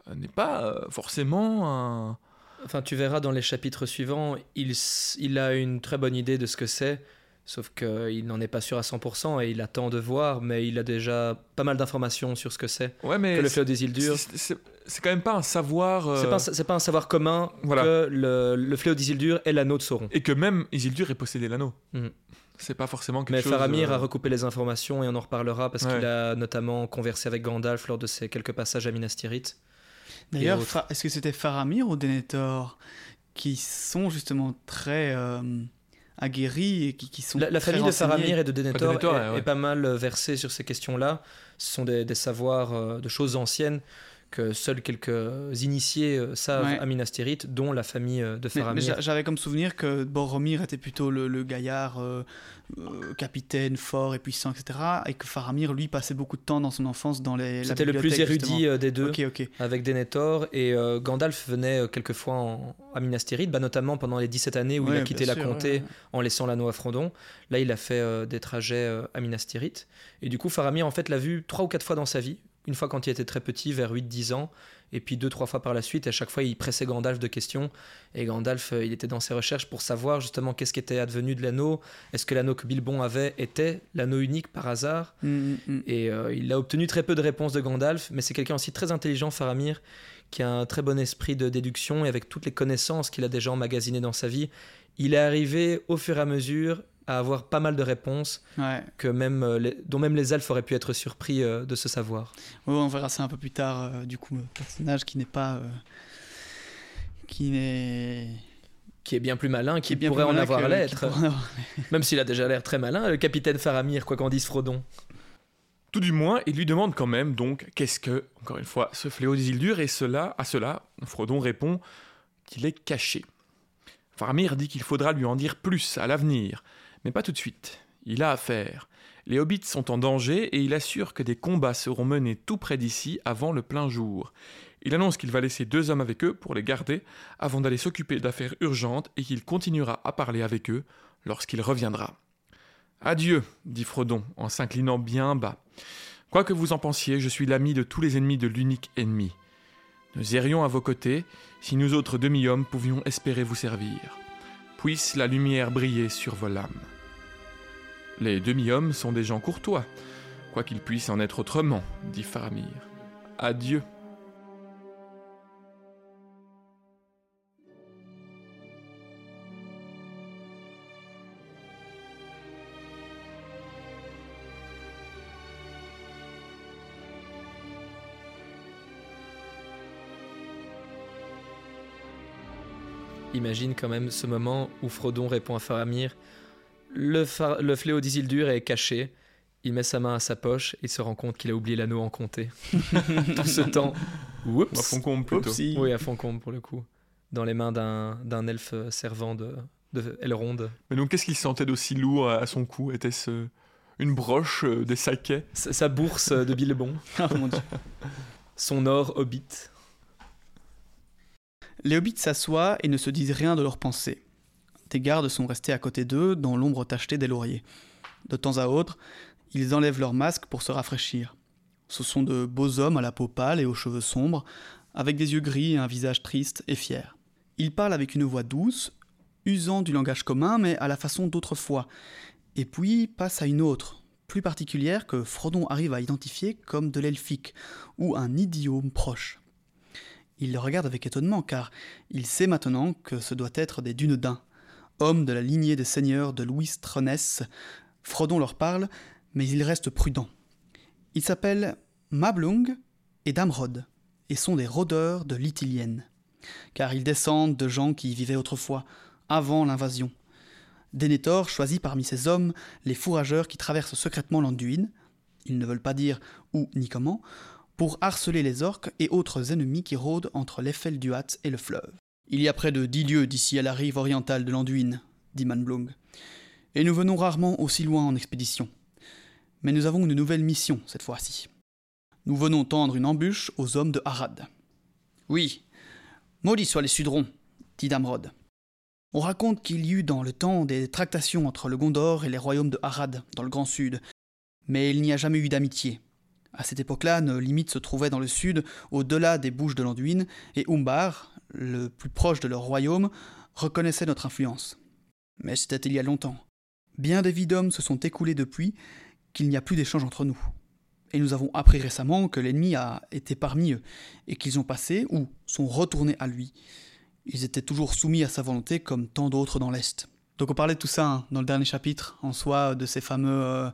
euh, n'est pas forcément un... Enfin, tu verras dans les chapitres suivants, il, il a une très bonne idée de ce que c'est, sauf qu'il n'en est pas sûr à 100% et il attend de voir, mais il a déjà pas mal d'informations sur ce que c'est Ouais, mais que le fléau des Isildur. c'est- c'est quand même pas un savoir. euh, C'est pas, pas un savoir commun Voilà. que le, le fléau d'Isildur est l'anneau de Sauron. Et que même Isildur ait possédé l'anneau. Mhm. C'est pas forcément quelque Mais chose. Faramir euh, a recoupé les informations et on en reparlera parce Ouais. qu'il a notamment conversé avec Gandalf lors de ses quelques passages à Minas Tirith. D'ailleurs, est-ce que c'était Faramir ou Denethor qui sont justement très euh, aguerris et qui, qui sont La, la très famille de Faramir et de Denethor, Denethor, est, ouais, ouais. est pas mal versée sur ces questions-là. Ce sont des, des savoirs euh, de choses anciennes que seuls quelques initiés euh, savent Ouais. à Minas Tirith, dont la famille euh, de Faramir. j'a- J'avais comme souvenir que Boromir était plutôt le, le gaillard euh, euh, capitaine fort et puissant, etc. Et que Faramir, lui, passait beaucoup de temps dans son enfance dans les. C'était le plus érudit euh, des deux. Avec Denethor et Gandalf venait quelquefois en- à Minas Tirith, bah, notamment pendant les 17 années où il a quitté la sûr, comté ouais. en laissant l'anneau à Frodon. Là, il a fait des trajets à Minas Tirith. Et du coup, Faramir, en fait, l'a vu trois ou quatre fois dans sa vie. Une fois quand il était très petit, vers 8-10 ans, et puis deux, trois fois par la suite. Et à chaque fois, il pressait Gandalf de questions. Et Gandalf, euh, il était dans ses recherches pour savoir justement qu'est-ce qui était advenu de l'anneau. Est-ce que l'anneau que Bilbon avait était l'anneau unique par hasard? Mm, mm, mm. et euh, il a obtenu très peu de réponses de Gandalf, mais c'est quelqu'un aussi très intelligent, Faramir, qui a un très bon esprit de déduction et avec toutes les connaissances qu'il a déjà emmagasinées dans sa vie, il est arrivé au fur et à mesure à avoir pas mal de réponses Ouais. que même, euh, les- dont même les elfes auraient pu être surpris euh, de ce savoir. Ouais, on verra ça un peu plus tard. euh, du coup, un personnage qui n'est pas. euh, qui n'est. Qui est bien plus malin, qui, bien pourrait en avoir l'être, avoir- même s'il a déjà l'air très malin, le capitaine Faramir, quoi qu'en dise Frodon. Tout du moins, il lui demande quand même donc qu'est-ce que, encore une fois, ce fléau d'Isildur et cela, à cela, Frodon répond qu'il est caché. Faramir dit qu'il faudra lui en dire plus à l'avenir, mais pas tout de suite. Il a affaire. Les hobbits sont en danger et il assure que des combats seront menés tout près d'ici avant le plein jour. Il annonce qu'il va laisser deux hommes avec eux pour les garder avant d'aller s'occuper d'affaires urgentes et qu'il continuera à parler avec eux lorsqu'il reviendra. Adieu, dit Frodon en s'inclinant bien bas. Quoi que vous en pensiez, je suis l'ami de tous les ennemis de l'unique ennemi. Nous errions à vos côtés, si nous autres demi-hommes pouvions espérer vous servir. Puisse la lumière briller sur vos lames. Les demi-hommes sont des gens courtois, quoi qu'il puisse en être autrement, dit Faramir. Adieu. Imagine quand même ce moment où Frodon répond à Faramir le, fléau d'Isildur est caché. Il met sa main à sa poche et se rend compte qu'il a oublié l'anneau en comté. Tout ce temps. Ou à Foncombe plutôt. Oupsie. Oui, à Foncombe pour le coup. Dans les mains d'un d'un elfe servant de, de Elrond. Mais donc, qu'est-ce qu'il sentait d'aussi lourd à son cou? Était-ce euh, une broche, euh, des saquets? Sa sa bourse de Bilbon, Oh mon Dieu. son or hobbit. Les hobbits s'assoient et ne se disent rien de leurs pensées. Des gardes sont restés à côté d'eux, dans l'ombre tachetée des lauriers. De temps à autre, ils enlèvent leurs masques pour se rafraîchir. Ce sont de beaux hommes à la peau pâle et aux cheveux sombres, avec des yeux gris et un visage triste et fier. Ils parlent avec une voix douce, usant du langage commun, mais à la façon d'autrefois, et puis passent à une autre, plus particulière que Frodon arrive à identifier comme de l'elfique, ou un idiome proche. Il le regarde avec étonnement car il sait maintenant que ce doit être des Dunedains, hommes de la lignée des seigneurs de Louis Tronès. Frodon leur parle, mais il reste prudent. Ils s'appellent Mablung et Damrod, et sont des rôdeurs de l'Ithilienne, car ils descendent de gens qui y vivaient autrefois, avant l'invasion. Denethor choisit parmi ces hommes les fourrageurs qui traversent secrètement l'Anduin, ils ne veulent pas dire où ni comment, pour harceler les orques et autres ennemis qui rôdent entre l'Eiffel du Hat et le fleuve. Il y a près de dix lieues d'ici à la rive orientale de l'Anduin, dit Manblung, et nous venons rarement aussi loin en expédition. Mais nous avons une nouvelle mission cette fois-ci. Nous venons tendre une embûche aux hommes de Harad. Oui, maudits soient les Sudrons, dit Damrod. On raconte qu'il y eut dans le temps des tractations entre le Gondor et les royaumes de Harad, dans le Grand Sud, mais il n'y a jamais eu d'amitié. À cette époque-là, nos limites se trouvaient dans le sud, au-delà des bouches de l'Anduin, et Umbar, le plus proche de leur royaume, reconnaissait notre influence. Mais c'était il y a longtemps. Bien des vies d'hommes se sont écoulés depuis qu'il n'y a plus d'échange entre nous. Et nous avons appris récemment que l'ennemi a été parmi eux, et qu'ils ont passé, ou sont retournés à lui. Ils étaient toujours soumis à sa volonté comme tant d'autres dans l'Est. Donc on parlait de tout ça hein, dans le dernier chapitre, en soi, de ces fameux... euh,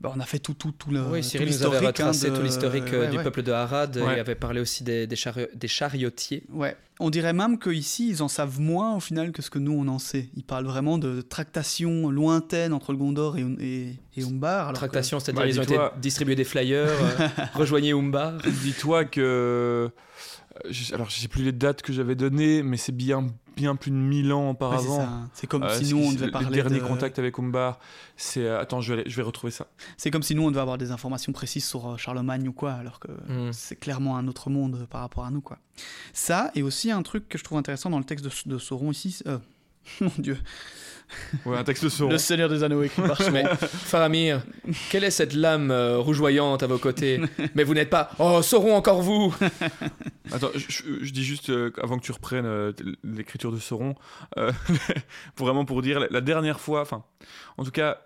bah, on a fait tout, tout, tout le Oui, tout Cyril nous avait l'historique, hein, retracé de- tout l'historique euh, ouais, du ouais. peuple de Harad Ouais. et avait parlé aussi des, des, chari- des chariotiers. Ouais, on dirait même qu'ici, ils en savent moins au final que ce que nous on en sait. Ils parlent vraiment de tractations lointaines entre le Gondor et, et, et Umbar. alors que- Tractation, c'est-à-dire Bah, ils ont été distribués des flyers, euh, rejoignez Umbar. Dis-toi que. Je- Alors, je sais plus les dates que j'avais données, mais c'est bien, bien plus de 1000 ans Ouais, auparavant. ça. C'est comme Euh, si nous on devait le parler. dernier de- contact avec Umbar, c'est. euh, Attends, je vais, aller- je vais retrouver ça. C'est comme si nous on devait avoir des informations précises sur euh, Charlemagne ou quoi, alors que Hmm. c'est clairement un autre monde par rapport à nous quoi. Ça et aussi un truc que je trouve intéressant dans le texte de, de Sauron ici. euh, mon Dieu, Ouais, un texte de Sauron. le Seigneur des Anneaux écrit par Mais Faramir, quelle est cette lame euh, rougeoyante à vos côtés Mais vous n'êtes pas. Oh, Sauron, encore vous Attends, je, dis juste euh, avant que tu reprennes euh, l'écriture de Sauron, pour vraiment pour dire la, la dernière fois, enfin, en tout cas,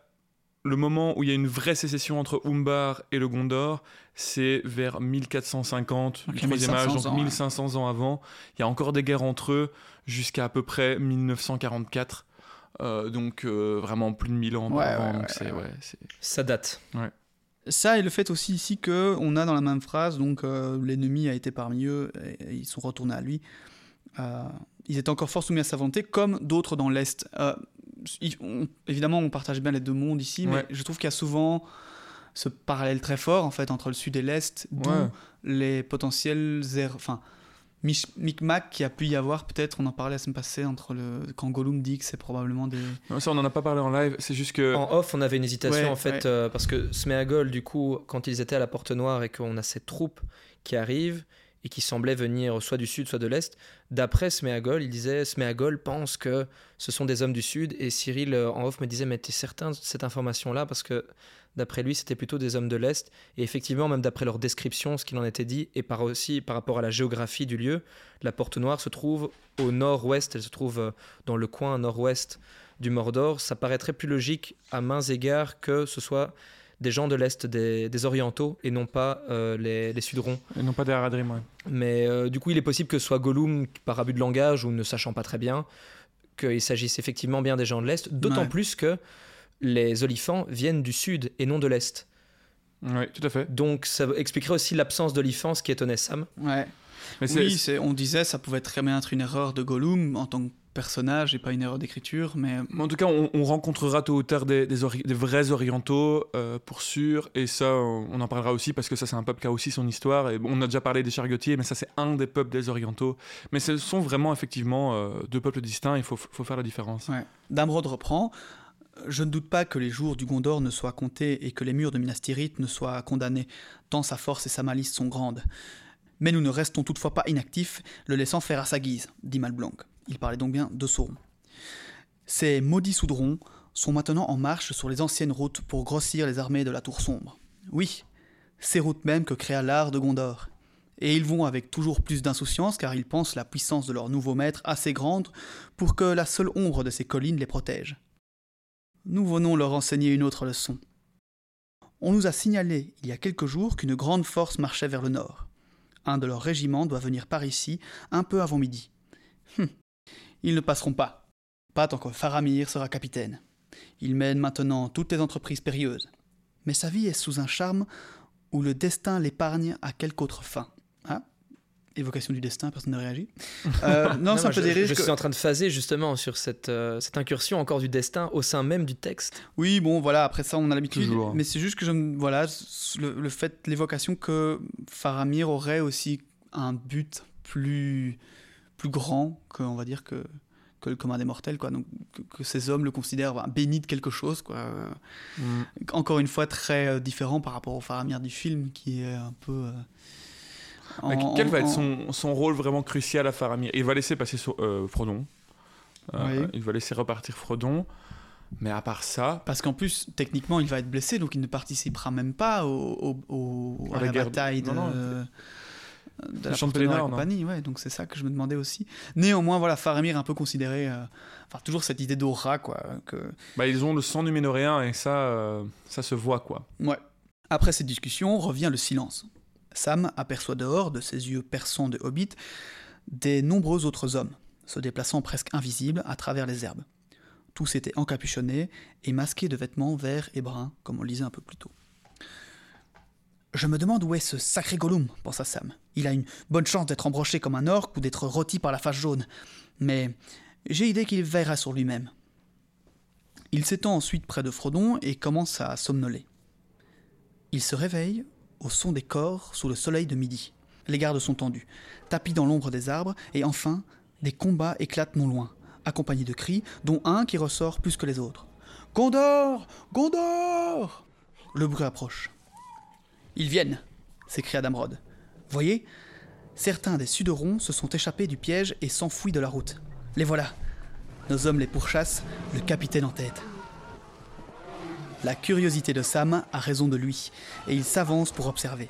le moment où il y a une vraie sécession entre Umbar et le Gondor, c'est vers 1450, Ok, du troisième âge, 1500 donc ans, ouais. 1500 ans avant. Il y a encore des guerres entre eux jusqu'à à peu près 1944. Euh, donc euh, vraiment plus de 1000 ans Ouais, auparavant, ouais, donc ouais, c'est ouais. ouais, c'est- Ça date. Ça et le fait aussi ici que on a dans la même phrase donc euh, l'ennemi a été parmi eux et, et ils sont retournés à lui. Euh, ils étaient encore fort soumis à sa volonté comme d'autres dans l'est. Euh, on- évidemment on partage bien les deux mondes ici, mais Ouais. je trouve qu'il y a souvent ce parallèle très fort en fait entre le sud et l'est, d'où Ouais. les potentiels er- enfin micmac qu'il y a pu y avoir peut-être on en parlait la semaine passée entre le quand Gollum dit que c'est probablement des Non, ça on en a pas parlé en live, c'est juste que En off, on avait une hésitation Ouais, en fait, ouais. euh, parce que Sméagol, du coup, quand ils étaient à la Porte Noire et qu'on a cette troupe qui arrive et qui semblait venir soit du sud, soit de l'est, d'après Sméagol, il disait Sméagol pense que ce sont des hommes du sud, et Cyril euh, en off me disait Mais t'es certain de cette information-là? Parce que d'après lui, c'était plutôt des hommes de l'est, et effectivement, même d'après leur description, ce qu'il en était dit, et par aussi par rapport à la géographie du lieu, la Porte Noire se trouve au nord-ouest, elle se trouve euh, dans le coin nord-ouest du Mordor, ça paraîtrait plus logique à mains égards que ce soit des gens de l'Est, des, des Orientaux, et non pas euh, les, les Sudrons. et non pas des Haradrim, ouais. Mais euh, du coup, il est possible que ce soit Gollum, par abus de langage ou ne sachant pas très bien, qu'il s'agisse effectivement bien des gens de l'Est, d'autant Ouais. plus que les olifants viennent du Sud et non de l'Est. Ouais, tout à fait. Donc ça expliquerait aussi l'absence d'olifants, ce qui étonnait Sam. ouais Mais Oui, on disait ça pouvait très bien être une erreur de Gollum en tant que personnage et pas une erreur d'écriture, mais Mais En tout cas, on, on rencontrera tôt ou tard des, des, ori- des vrais orientaux, euh, pour sûr. Et ça, on en parlera aussi parce que ça, c'est un peuple qui a aussi son histoire. Et on a déjà parlé des Chargotiers, mais ça, c'est un des peuples des orientaux. Mais ce sont vraiment, effectivement, euh, deux peuples distincts. Il faut, faut faire la différence. Ouais. Damrod reprend. Je ne doute pas que les jours du Gondor ne soient comptés et que les murs de Minas Tirith ne soient condamnés, tant sa force et sa malice sont grandes. Mais nous ne restons toutefois pas inactifs, le laissant faire à sa guise, dit Malblanc. Il parlait donc bien de Sauron. Ces maudits soudrons sont maintenant en marche sur les anciennes routes pour grossir les armées de la Tour Sombre. Oui, ces routes mêmes que créa l'art de Gondor. Et ils vont avec toujours plus d'insouciance car ils pensent la puissance de leur nouveau maître assez grande pour que la seule ombre de ces collines les protège. Nous venons leur enseigner une autre leçon. On nous a signalé il y a quelques jours qu'une grande force marchait vers le nord. Un de leurs régiments doit venir par ici un peu avant midi. Hum, Ils ne passeront pas. Pas tant que Faramir sera capitaine. Il mène maintenant toutes les entreprises périlleuses. Mais sa vie est sous un charme où le destin l'épargne à quelque autre fin. Ah Évocation du destin, personne ne réagit. Euh, non, ça moi, me fait je, des je que- suis en train de phaser justement sur cette, euh, cette incursion encore du destin au sein même du texte. Oui, bon, voilà, après ça, on a l'habitude. Toujours. Mais c'est juste que je. Voilà, le fait, l'évocation que Faramir aurait aussi un but plus, plus grand que, on va dire, que, que le commun des mortels, quoi. Donc, que, que ces hommes le considèrent bah, béni de quelque chose, quoi. Mm. Encore une fois, très euh, différent par rapport au Faramir du film, qui est un peu. euh, en- Quel va être son, son rôle vraiment crucial à Faramir Il va laisser passer sur, euh, Frodon. Euh, Oui. Il va laisser repartir Frodon. Mais à part ça, Parce qu'en plus, techniquement, il va être blessé, donc il ne participera même pas au, au- au- À à la la guerre- bataille de, non, non. De la et compagnie. Ouais, donc c'est ça que je me demandais aussi. Néanmoins, voilà, Faramir un peu considéré... euh, Enfin, toujours cette idée d'aura, quoi. Que... bah, ils ont le sang numénoréen et ça, euh, ça se voit, quoi. Ouais. Après cette discussion, revient le silence. Sam aperçoit dehors, de ses yeux perçants de hobbit, des nombreux autres hommes, se déplaçant presque invisibles à travers les herbes. Tous étaient encapuchonnés et masqués de vêtements verts et bruns, comme on le lisait un peu plus tôt. Je me demande où est ce sacré Gollum, pensa Sam. Il a une bonne chance d'être embroché comme un orque ou d'être rôti par la face jaune. Mais j'ai idée qu'il veillera sur lui-même. Il s'étend ensuite près de Frodon et commence à somnoler. Il se réveille au son des corps sous le soleil de midi. Les gardes sont tendus, tapis dans l'ombre des arbres, et enfin, des combats éclatent non loin, accompagnés de cris, dont un qui ressort plus que les autres. Gondor Gondor Le bruit approche. Ils viennent s'écria Damrod. Voyez Certains des Suderons se sont échappés du piège et s'enfuient de la route. Les voilà. Nos hommes les pourchassent, le capitaine en tête. La curiosité de Sam a raison de lui, et il s'avance pour observer.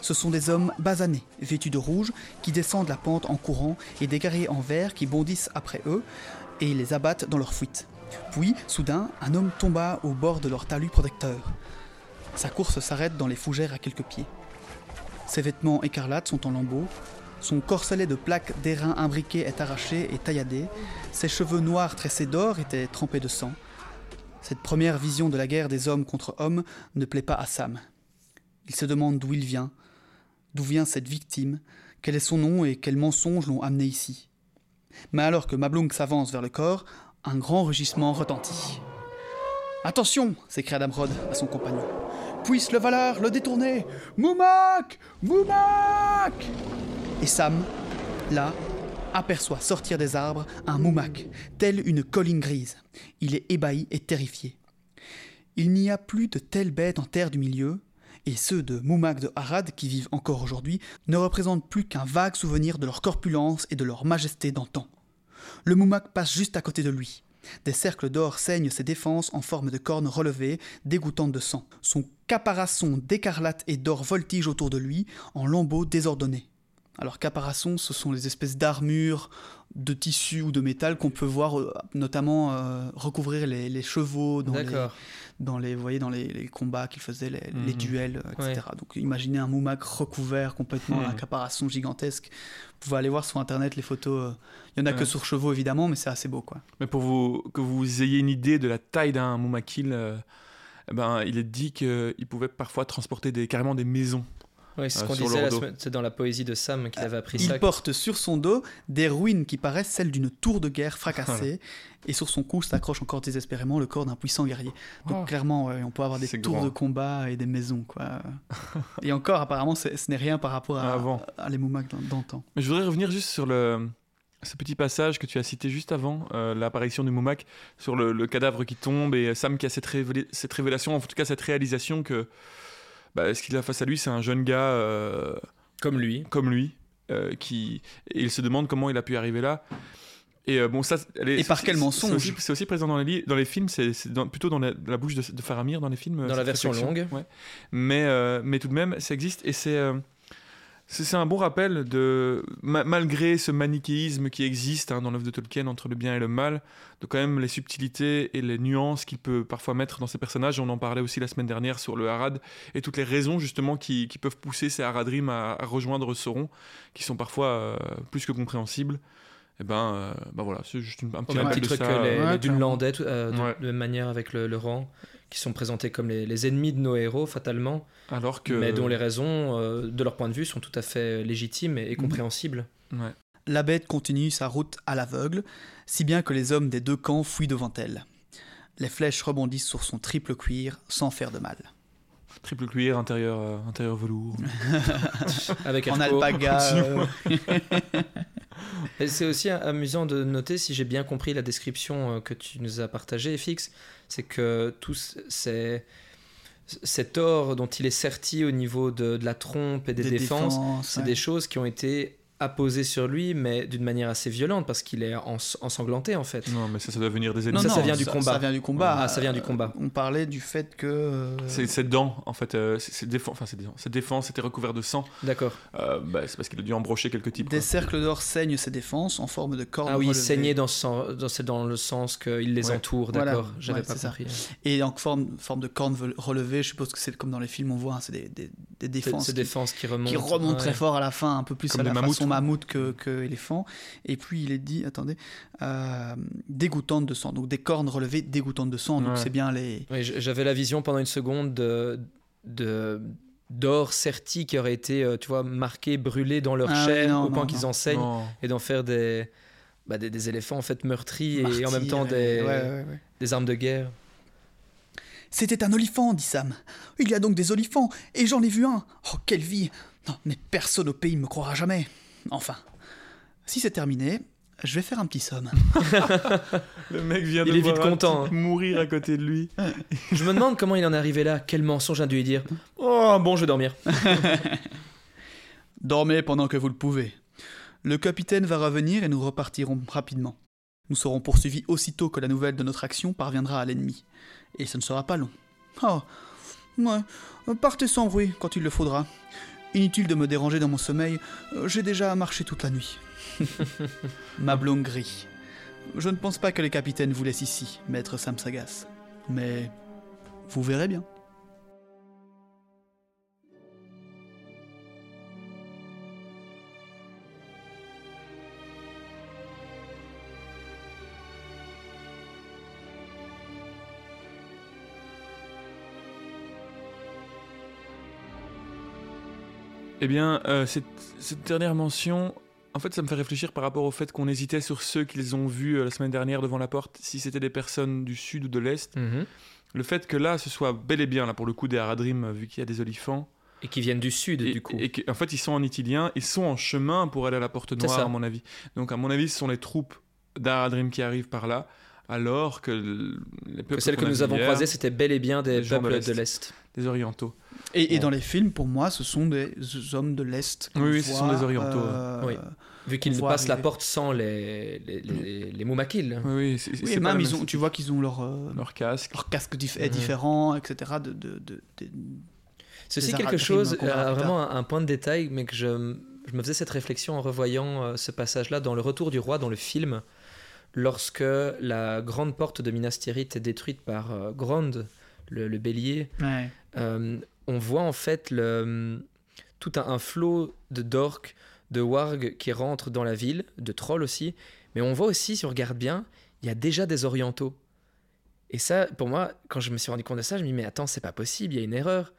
Ce sont des hommes basanés, vêtus de rouge, qui descendent la pente en courant, et des guerriers en vert qui bondissent après eux, et les abattent dans leur fuite. Puis, soudain, un homme tomba au bord de leur talus protecteur. Sa course s'arrête dans les fougères à quelques pieds. Ses vêtements écarlates sont en lambeaux, son corselet de plaques d'airain imbriquées est arraché et tailladé, ses cheveux noirs tressés d'or étaient trempés de sang. Cette première vision de la guerre des hommes contre hommes ne plaît pas à Sam. Il se demande d'où il vient, d'où vient cette victime, quel est son nom et quels mensonges l'ont amené ici. Mais alors que Mablung s'avance vers le corps, un grand rugissement retentit. Attention s'écria Damrod à son compagnon. Puisse le Valar le détourner Moumak Moumak Et Sam, là, aperçoit sortir des arbres un Moumak, tel une colline grise. Il est ébahi et terrifié. Il n'y a plus de telles bêtes en terre du milieu, et ceux de Moumak de Harad qui vivent encore aujourd'hui ne représentent plus qu'un vague souvenir de leur corpulence et de leur majesté d'antan. Le Moumak passe juste à côté de lui. Des cercles d'or saignent ses défenses en forme de cornes relevées, dégoûtantes de sang. Son caparasson d'écarlate et d'or voltige autour de lui, en lambeaux désordonnés. Alors caparasson, ce sont les espèces d'armures de tissu ou de métal qu'on peut voir euh, notamment euh, recouvrir les, les chevaux dans les, dans les, vous voyez, dans les, les combats qu'ils faisaient, les, les Mhm. duels, euh, etc. Donc imaginez un Moumak recouvert complètement d'un Mhm. caparation gigantesque. Vous pouvez aller voir sur internet les photos. Il y en a que sur chevaux évidemment, mais c'est assez beau quoi. Mais pour vous, que vous ayez une idée de la taille d'un Moumakil, euh, eh ben, il est dit qu'il pouvait parfois transporter des, carrément des maisons. Ouais, c'est ce euh, qu'on disait c'est dans la poésie de Sam qu'il avait appris Il ça. porte sur son dos des ruines qui paraissent celles d'une tour de guerre fracassée, et sur son cou s'accroche encore désespérément le corps d'un puissant guerrier. Donc Oh. clairement, ouais, on peut avoir des C'est tours grand. de combat et des maisons, quoi. et encore, apparemment, c'est- ce n'est rien par rapport à, Avant. à les Moumak d'an- d'antan. Mais je voudrais revenir juste sur le, ce petit passage que tu as cité juste avant, euh, l'apparition du Moumak, sur le, le cadavre qui tombe et Sam qui a cette révélation, en tout cas cette réalisation que bah, ce qu'il a face à lui, c'est un jeune gars euh, Comme lui. comme lui, euh, qui, et il se demande comment il a pu arriver là. Et euh, bon, ça, elle est- Et par quel mensonge C'est aussi, présent dans les, dans les films, c'est plutôt dans la, bouche de, de Faramir dans les films. Dans la version longue. Ouais. Mais, mais tout de même, ça existe et c'est. C'est un bon rappel de, ma- malgré ce manichéisme qui existe hein, dans l'œuvre de Tolkien entre le bien et le mal, de quand même les subtilités et les nuances qu'il peut parfois mettre dans ses personnages. On en parlait aussi la semaine dernière sur le Harad et toutes les raisons justement qui, peuvent pousser ces Haradrim à, à rejoindre Sauron, qui sont parfois euh, plus que compréhensibles. Et ben, euh, ben voilà, c'est juste une- un petit même rappel de que ça. les, Ouais, les. Dunlandais, tout- euh, de, Ouais. de même manière avec le, le rang, qui sont présentés comme les, les ennemis de nos héros, fatalement, Alors que. mais dont les raisons, euh, de leur point de vue, sont tout à fait légitimes et, et compréhensibles. Ouais. La bête continue sa route à l'aveugle, si bien que les hommes des deux camps fuient devant elle. Les flèches rebondissent sur son triple cuir sans faire de mal. Triple cuir, intérieur, euh, intérieur velours. Avec En alpaga. euh, Et c'est aussi amusant de noter, si j'ai bien compris la description euh, que tu nous as partagée, FX, c'est que tous ces, cet or dont il est serti au niveau de, de la trompe et des, défenses, c'est ouais. des choses qui ont été apposées sur lui, mais d'une manière assez violente, parce qu'il est ens- ensanglanté en fait. Non, mais ça, ça doit venir des Non, ennemis. ça, non, ça vient du combat. Ça vient du combat. Ah, ça vient du Euh, combat. On parlait du fait que. euh, C'est ses dents, en fait. euh, ses- ses défenses, enfin, ses défenses, ses défenses étaient recouvertes de sang. D'accord. Euh, bah, c'est parce qu'il a dû embrocher quelques types. Des quoi. cercles d'or saignent ses défenses en forme de cornes. Ah oui, relevées. saignait dans, ce dans, c'est dans le sens qu'il les Ouais. entoure, Voilà. d'accord. J'avais Ouais, pas ça. compris. Et en forme, forme de cornes relevées, je suppose que c'est comme dans les films, on voit, hein, c'est des, des, des C'est défenses ces qui, défenses qui remontent. qui remontent très fort à la fin, un peu plus Comme à la façon. Mammouth que, que éléphant. Et puis il est dit, attendez, euh, dégoûtantes de sang. Donc des cornes relevées dégoûtantes de sang. Donc Ouais. c'est bien les. Oui, j'avais la vision pendant une seconde de, de- d'or serti qui aurait été, euh, tu vois, marqué, brûlé dans leur Ah chair oui, non, au point qu'ils enseignent Non. et d'en faire des, bah, des, des éléphants en fait meurtris et en même temps des, et- ouais, ouais, ouais. des armes de guerre. C'était un olifant, dit Sam. Il y a donc des olifants, et j'en ai vu un. Oh, quelle vie Non, mais personne au pays ne me croira jamais. Enfin, si c'est terminé, je vais faire un petit somme. Le mec vient Il de est voir vite un content, type mourir à côté de lui. Je me demande comment il en est arrivé là, quel mensonge a dû lui dire. Oh bon, je vais dormir. Dormez pendant que vous le pouvez. Le capitaine va revenir et nous repartirons rapidement. Nous serons poursuivis aussitôt que la nouvelle de notre action parviendra à l'ennemi. Et ce ne sera pas long. Oh, ouais, partez sans bruit quand il le faudra. Inutile de me déranger dans mon sommeil, euh, j'ai déjà marché toute la nuit. Mablon gris. Je ne pense pas que les capitaines vous laissent ici, maître Sam Sagas. Mais vous verrez bien. Eh bien, euh, cette, cette dernière mention, en fait, ça me fait réfléchir par rapport au fait qu'on hésitait sur ceux qu'ils ont vus euh, la semaine dernière devant la porte, si c'était des personnes du sud ou de l'est. Mhm. Le fait que là, ce soit bel et bien, là, pour le coup, des Haradrim, euh, vu qu'il y a des olifants. Et qui viennent du sud Et, du coup. et qu'en fait, ils sont en itilien, ils sont en chemin pour aller à la porte noire, à mon avis. Donc, à mon avis, ce sont les troupes d'Haradrim qui arrivent par là, alors que les peuples Que celles que nous avons croisées, c'était bel et bien des gens peuples de l'Est. Des orientaux. Et, dans les films, pour moi, ce sont des hommes de l'Est. Oui, oui, ce sont des orientaux, euh, Oui. Vu qu'ils passent la porte sans les, les, les, les Moumakil. Oui, oui, c'est- Oui, et même ils ont, tu vois qu'ils ont leur, euh, leur casque. leur casque dif- est différent, etc. De, de, quelque chose, euh, vraiment un, un point de détail, mais que je, je me faisais cette réflexion en revoyant euh, ce passage-là dans Le Retour du Roi, dans le film, lorsque la grande porte de Minas Tirith est détruite par euh, Grond, le, le bélier. Ouais. euh, on voit en fait le, tout un, un flot de dorks, de wargs qui rentrent dans la ville, de trolls aussi, mais on voit aussi, si on regarde bien, il y a déjà des orientaux. Et ça, pour moi, quand je me suis rendu compte de ça, je me dis, mais attends, c'est pas possible, il y a une erreur.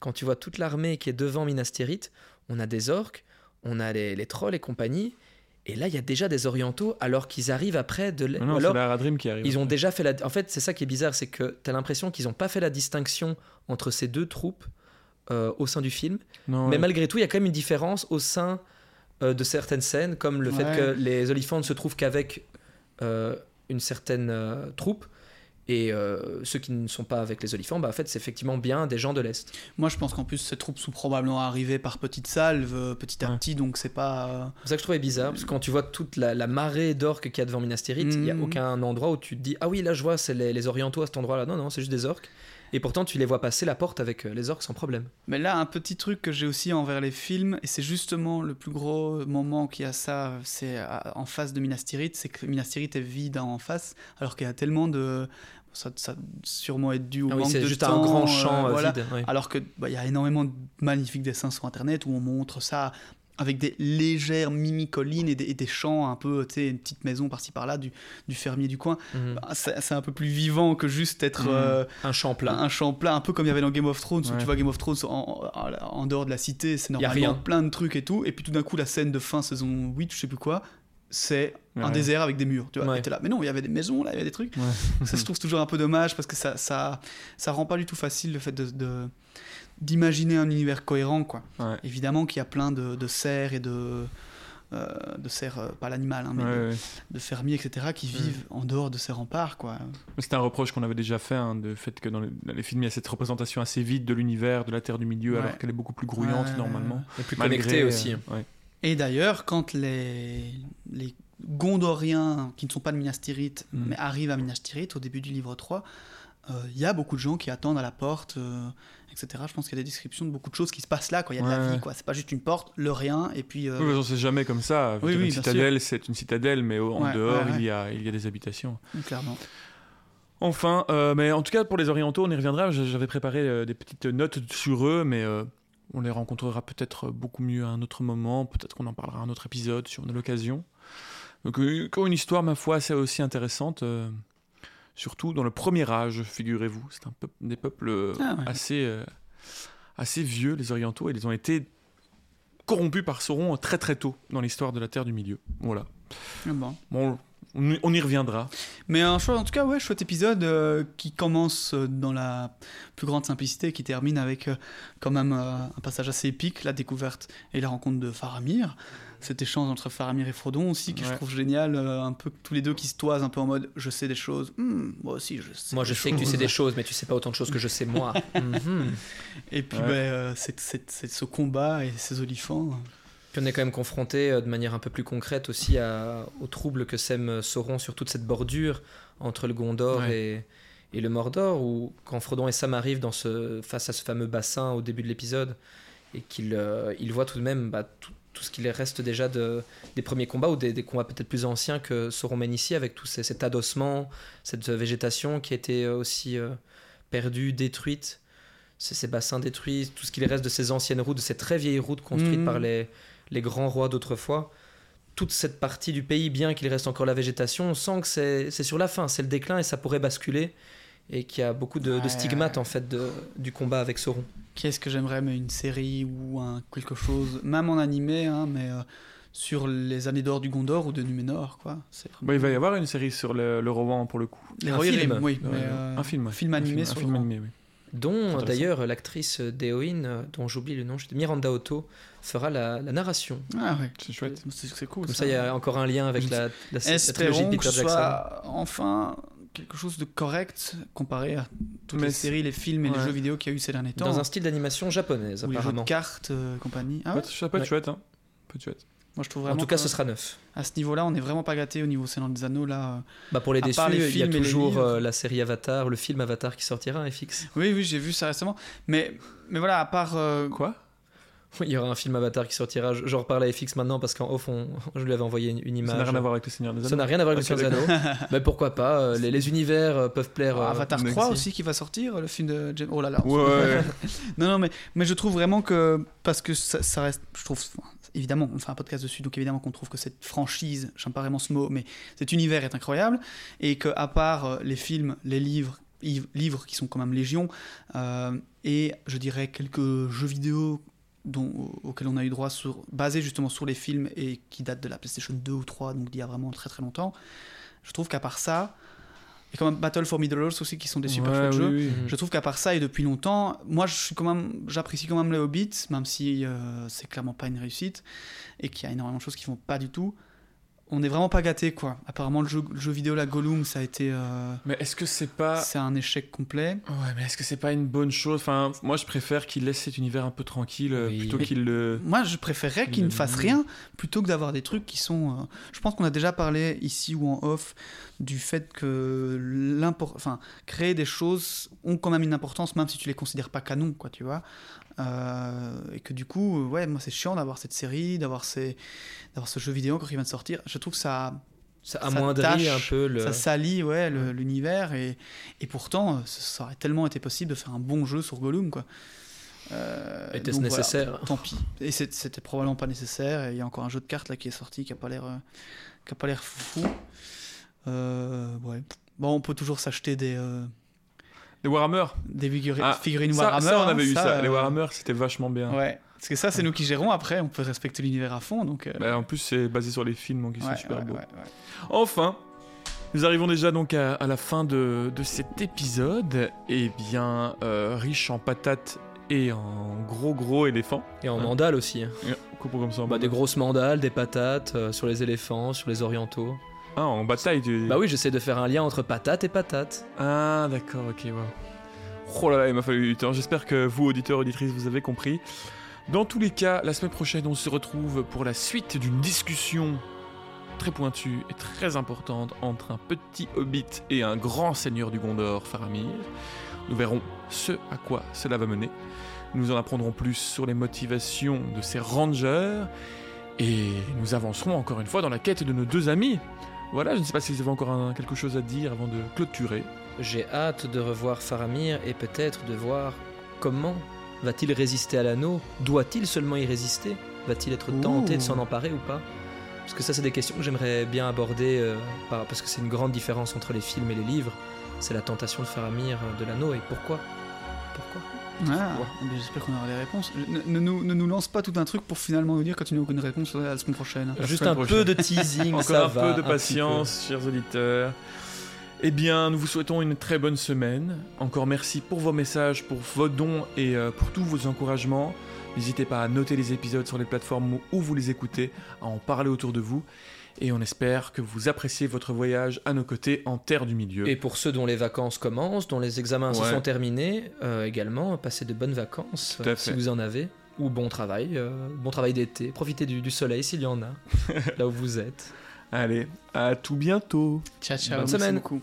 quand tu vois toute l'armée qui est devant Minas Tirith, on a des orques, on a les, les trolls et compagnie, et là il y a déjà des orientaux alors qu'ils arrivent après de l- Non, alors la Haradrim qui arrive. ils ont déjà fait la en fait c'est ça qui est bizarre c'est que tu as l'impression qu'ils n'ont pas fait la distinction entre ces deux troupes euh, au sein du film Non, mais ouais. malgré tout il y a quand même une différence au sein euh, de certaines scènes comme le fait que les olifants ne se trouvent qu'avec euh, une certaine euh, troupe et euh, ceux qui ne sont pas avec les olifants bah en fait c'est effectivement bien des gens de l'est Moi, je pense qu'en plus, ces troupes sont probablement arrivées par petites salves, euh, petit à Ouais. petit, donc c'est pas. euh, C'est ça que je trouvais bizarre, parce que quand tu vois toute la, la marée d'orques qu'il y a devant Minas Tirith, il n'y a Mhm. aucun endroit où tu te dis Ah oui, là je vois, c'est les, les orientaux à cet endroit-là. Non, non, c'est juste des orques. Et pourtant, tu les vois passer la porte avec euh, les orques sans problème. Mais là, un petit truc que j'ai aussi envers les films, et c'est justement le plus gros moment qu'il y a ça, c'est à- en face de Minas Tirith, c'est que Minas Tirith est vide en face, alors qu'il y a tellement de. Ça, ça a sûrement être dû au Ah oui, manque c'est de juste temps, un grand euh, champ euh, voilà. vide. Alors que bah, il y a énormément de magnifiques dessins sur internet où on montre ça avec des légères mini-collines et des, et des champs un peu, tu sais, une petite maison par-ci par-là du, du fermier du coin. Mhm. Bah, c'est un peu plus vivant que juste être Mhm. euh, Un champ plat. un champ plat, un peu comme il y avait dans Game of Thrones, où tu vois Game of Thrones en, en- en dehors de la cité, c'est Y a normalement rien. plein de trucs et tout, et puis tout d'un coup la scène de fin saison 8, je sais plus quoi, c'est un Ouais. désert avec des murs, tu vois, Ouais. là, mais non, il y avait des maisons, là, il y avait des trucs. Ouais. ça se trouve toujours un peu dommage, parce que ça, ça, ça rend pas du tout facile le fait de... d'imaginer un univers cohérent quoi Ouais. évidemment qu'il y a plein de, de cerfs et de euh, de cerfs euh, pas l'animal hein, mais Ouais, de, ouais. de fermiers etc qui vivent en dehors de ces remparts quoi C'était un reproche qu'on avait déjà fait, hein, de fait que dans les, dans les films, il y a cette représentation assez vide de l'univers, de la Terre du Milieu, Ouais. alors qu'elle est beaucoup plus grouillante Ouais. normalement. Et plus Malgré, connecté euh, aussi. ouais. Et d'ailleurs, quand les, les Gondoriens, qui ne sont pas de Minas Tirith, Mm. mais arrivent à Minas Tirith au début du livre 3, euh, il y a beaucoup de gens qui attendent à la porte, euh, etc. Je pense qu'il y a des descriptions de beaucoup de choses qui se passent là. quoi. Il y a de la vie, quoi. C'est pas juste une porte, le rien, et puis... euh, Oui, mais on sait jamais comme ça. Oui, une oui, bien citadelle, c'est une citadelle, mais en Ouais, dehors, ouais. Il, y a, il y a des habitations. clairement. Enfin, euh, mais en tout cas, pour les orientaux, on y reviendra. J'avais préparé euh, des petites notes sur eux, mais euh, on les rencontrera peut-être beaucoup mieux à un autre moment. Peut-être qu'on en parlera à un autre épisode si on a l'occasion. Donc, euh, encore une histoire, ma foi, assez aussi intéressante. euh, surtout dans le premier âge, figurez-vous. C'est un peu des peuples euh, Ah ouais. assez, euh, assez vieux, les orientaux, et ils ont été corrompus par Sauron très très tôt dans l'histoire de la Terre du Milieu. Voilà. Ah bon. Bon, on y- on y reviendra. Mais un choix, en tout cas, ouais, chouette épisode euh, qui commence euh, dans la plus grande simplicité, qui termine avec euh, quand même euh, un passage assez épique, la découverte et la rencontre de Faramir. Cet échange entre Faramir et Frodon aussi, que je trouve génial, euh, un peu tous les deux qui se toisent un peu en mode je sais des choses, Hmm, moi aussi je sais. Moi, je des sais que tu sais choses. des choses, mais tu sais pas autant de choses que je sais moi. Mhm. Et puis Ouais. ben, euh, c'est ce combat et ces olifants. Puis on est quand même confronté euh, de manière un peu plus concrète aussi à, au trouble que sème euh, Sauron sur toute cette bordure entre le Gondor Ouais. et, et le Mordor, où quand Frodon et Sam arrivent dans ce, face à ce fameux bassin au début de l'épisode, et qu'ils euh, voient tout de même bah, tout, tout ce qu'il reste déjà de, des premiers combats, ou des, des combats peut-être plus anciens que Sauron mène ici, avec tout ces- cet adossement, cette végétation qui a été euh, aussi euh, perdue, détruite, ces, ces bassins détruits, tout ce qu'il reste de ces anciennes routes, de ces très vieilles routes construites Mhm. par les, les grands rois d'autrefois. Toute cette partie du pays, bien qu'il reste encore la végétation, on sent que c'est sur la fin, c'est le déclin et ça pourrait basculer. Et qu'il y a beaucoup de, de Ouais. stigmates en fait de- du combat avec Sauron. Qu'est-ce que j'aimerais, mais une série ou un, quelque chose, même en animé, hein, mais euh, sur les années d'or du Gondor ou de Numénor, quoi. Vraiment- Bah, il va y avoir une série sur le, le roman pour le coup. Les un film. oui. Mais, euh, un film. un film animé un sur film le animé, oui. Dont d'ailleurs l'actrice d'Eowyn, euh, dont j'oublie le nom, Miranda Otto, fera la, la narration. Ah ouais. C'est chouette. C'est c'est cool. Comme ça, il y a encore un lien avec la, la, la trilogie de que Peter ce Jackson. soit enfin quelque chose de correct comparé à toutes Mais les c'est- séries, les films et les jeux vidéo qu'il y a eu ces derniers temps. Dans un style d'animation japonaise, ou les jeux de apparemment. cartes, euh, compagnie. Ah ouais ça peut être Ouais. chouette, hein. Peut être chouette. Moi je trouve En tout cas, que, ce sera neuf. À ce niveau-là, on n'est vraiment pas gâté au niveau Seigneur des Anneaux là. euh. Bah pour les déçus, les il y a les toujours euh, la série Avatar, le film Avatar qui sortira, FX. Oui, oui, j'ai vu ça récemment. Mais, mais voilà, à part. euh, Quoi? Il y aura un film Avatar qui sortira. Je- J'en reparle à FX maintenant parce qu'en off, on- je lui avais envoyé une, une image. Ça n'a rien à voir avec le Seigneur des Ça Anneaux. n'a rien à voir avec le Seigneur des Anneaux. Mais pourquoi pas euh, les, les univers euh, peuvent plaire. euh, Avatar mais 3 si. aussi qui va sortir, le film de James. Oh là là. Ouais, ouais. Non, non, mais, mais je trouve vraiment que. Parce que ça, ça reste. Je trouve. Évidemment, on fait un podcast dessus, donc évidemment qu'on trouve que cette franchise, j'aime pas vraiment ce mot, mais cet univers est incroyable. Et que, à part les films, les livres iv- livres qui sont quand même légion, euh, et je dirais quelques jeux vidéo dont, auxquels on a eu droit sur, basés justement sur les films et qui datent de la PlayStation 2 ou 3, donc d'il y a vraiment très très longtemps. Je trouve qu'à part ça, et quand même Battle for Middle Earth aussi qui sont des super Ouais, chouettes oui, jeux. oui. Mhm. Je trouve qu'à part ça et depuis longtemps, moi je suis quand même, j'apprécie quand même les Hobbits, même si euh, c'est clairement pas une réussite et qu'il y a énormément de choses qui vont pas du tout. On n'est vraiment pas gâté quoi. Apparemment le jeu, le jeu vidéo la Gollum ça a été, euh, Mais est-ce que c'est pas. c'est un échec complet? Ouais, mais est-ce que c'est pas une bonne chose? Enfin, moi, je préfère qu'il laisse cet univers un peu tranquille euh, Oui. plutôt qu'il le. Moi je préférerais qu'il ne fasse rien plutôt que d'avoir des trucs qui sont. euh, Je pense qu'on a déjà parlé ici ou en off du fait que l'impor- enfin, créer des choses ont quand même une importance même si tu les considères pas canon quoi tu vois. Euh, et que du coup, ouais, moi c'est chiant d'avoir cette série, d'avoir ces, d'avoir ce jeu vidéo encore qui vient de sortir. Je trouve que ça, Ça Ça amoindrit tâche, un peu le. ça salit ouais l'univers et, et pourtant ça, aurait tellement été possible de faire un bon jeu sur Gollum quoi. Euh, Était-ce voilà, nécessaire Tant pis. Et c'était probablement pas nécessaire. Et il y a encore un jeu de cartes là qui est sorti qui a pas l'air, euh, qui a pas l'air fou. Euh, ouais. Bon, on peut toujours s'acheter des, euh, Les Warhammer des figuri- Ah, figurines ça, Warhammer. ça, on hein, avait eu ça. Les euh, Warhammer, c'était vachement bien. Ouais. Parce que ça, c'est nous qui gérons. Après, on peut respecter l'univers à fond. Donc. euh, Bah, en plus, c'est basé sur les films, donc ils ouais, sont super ouais, beaux. ouais, ouais. Enfin, nous arrivons déjà donc à, à la fin de, de cet épisode. Et bien, euh, riche en patates et en gros gros éléphants. Et en Ouais. mandales aussi. hein. Coupons comme ça. en Bah, des grosses mandales, des patates euh, sur les éléphants, sur les orientaux. Ah, en bataille, tu. Bah oui, j'essaie de faire un lien entre patates et patates. Ah, d'accord, ok, wow. Oh là là, il m'a fallu du temps. J'espère que vous, auditeurs, auditrices, vous avez compris. Dans tous les cas, la semaine prochaine, on se retrouve pour la suite d'une discussion très pointue et très importante entre un petit hobbit et un grand seigneur du Gondor, Faramir. Nous verrons ce à quoi cela va mener. Nous en apprendrons plus sur les motivations de ces rangers. Et nous avancerons encore une fois dans la quête de nos deux amis. Voilà, je ne sais pas si vous avez encore un- quelque chose à dire avant de clôturer. J'ai hâte de revoir Faramir et peut-être de voir comment va-t-il résister à l'anneau? Doit-il seulement y résister? Va-t-il être tenté Ouh. de s'en emparer ou pas? Parce que ça, c'est des questions que j'aimerais bien aborder, euh, par- parce que c'est une grande différence entre les films et les livres. C'est la tentation de Faramir euh, de l'anneau et pourquoi? Pourquoi? Ah, J'espère qu'on aura les réponses. Ne, ne nous, ne nous lance pas tout un truc pour finalement nous dire quand tu n'as aucune réponse la semaine prochaine. La Juste semaine un prochaine. peu de teasing, Encore ça un va, peu de patience, chers auditeurs. Eh bien, nous vous souhaitons une très bonne semaine. Encore merci pour vos messages, pour vos dons et euh, pour tous vos encouragements. N'hésitez pas à noter les épisodes sur les plateformes où vous les écoutez, à en parler autour de vous. Et on espère que vous appréciez votre voyage à nos côtés en terre du milieu. Et pour ceux dont les vacances commencent, dont les examens se sont terminés, euh, également, passez de bonnes vacances euh, si vous en avez. Ou bon travail, euh, bon travail d'été. Profitez du, du soleil s'il y en a, là où vous êtes. Allez, à tout bientôt. Ciao, ciao. Bonne merci semaine. beaucoup.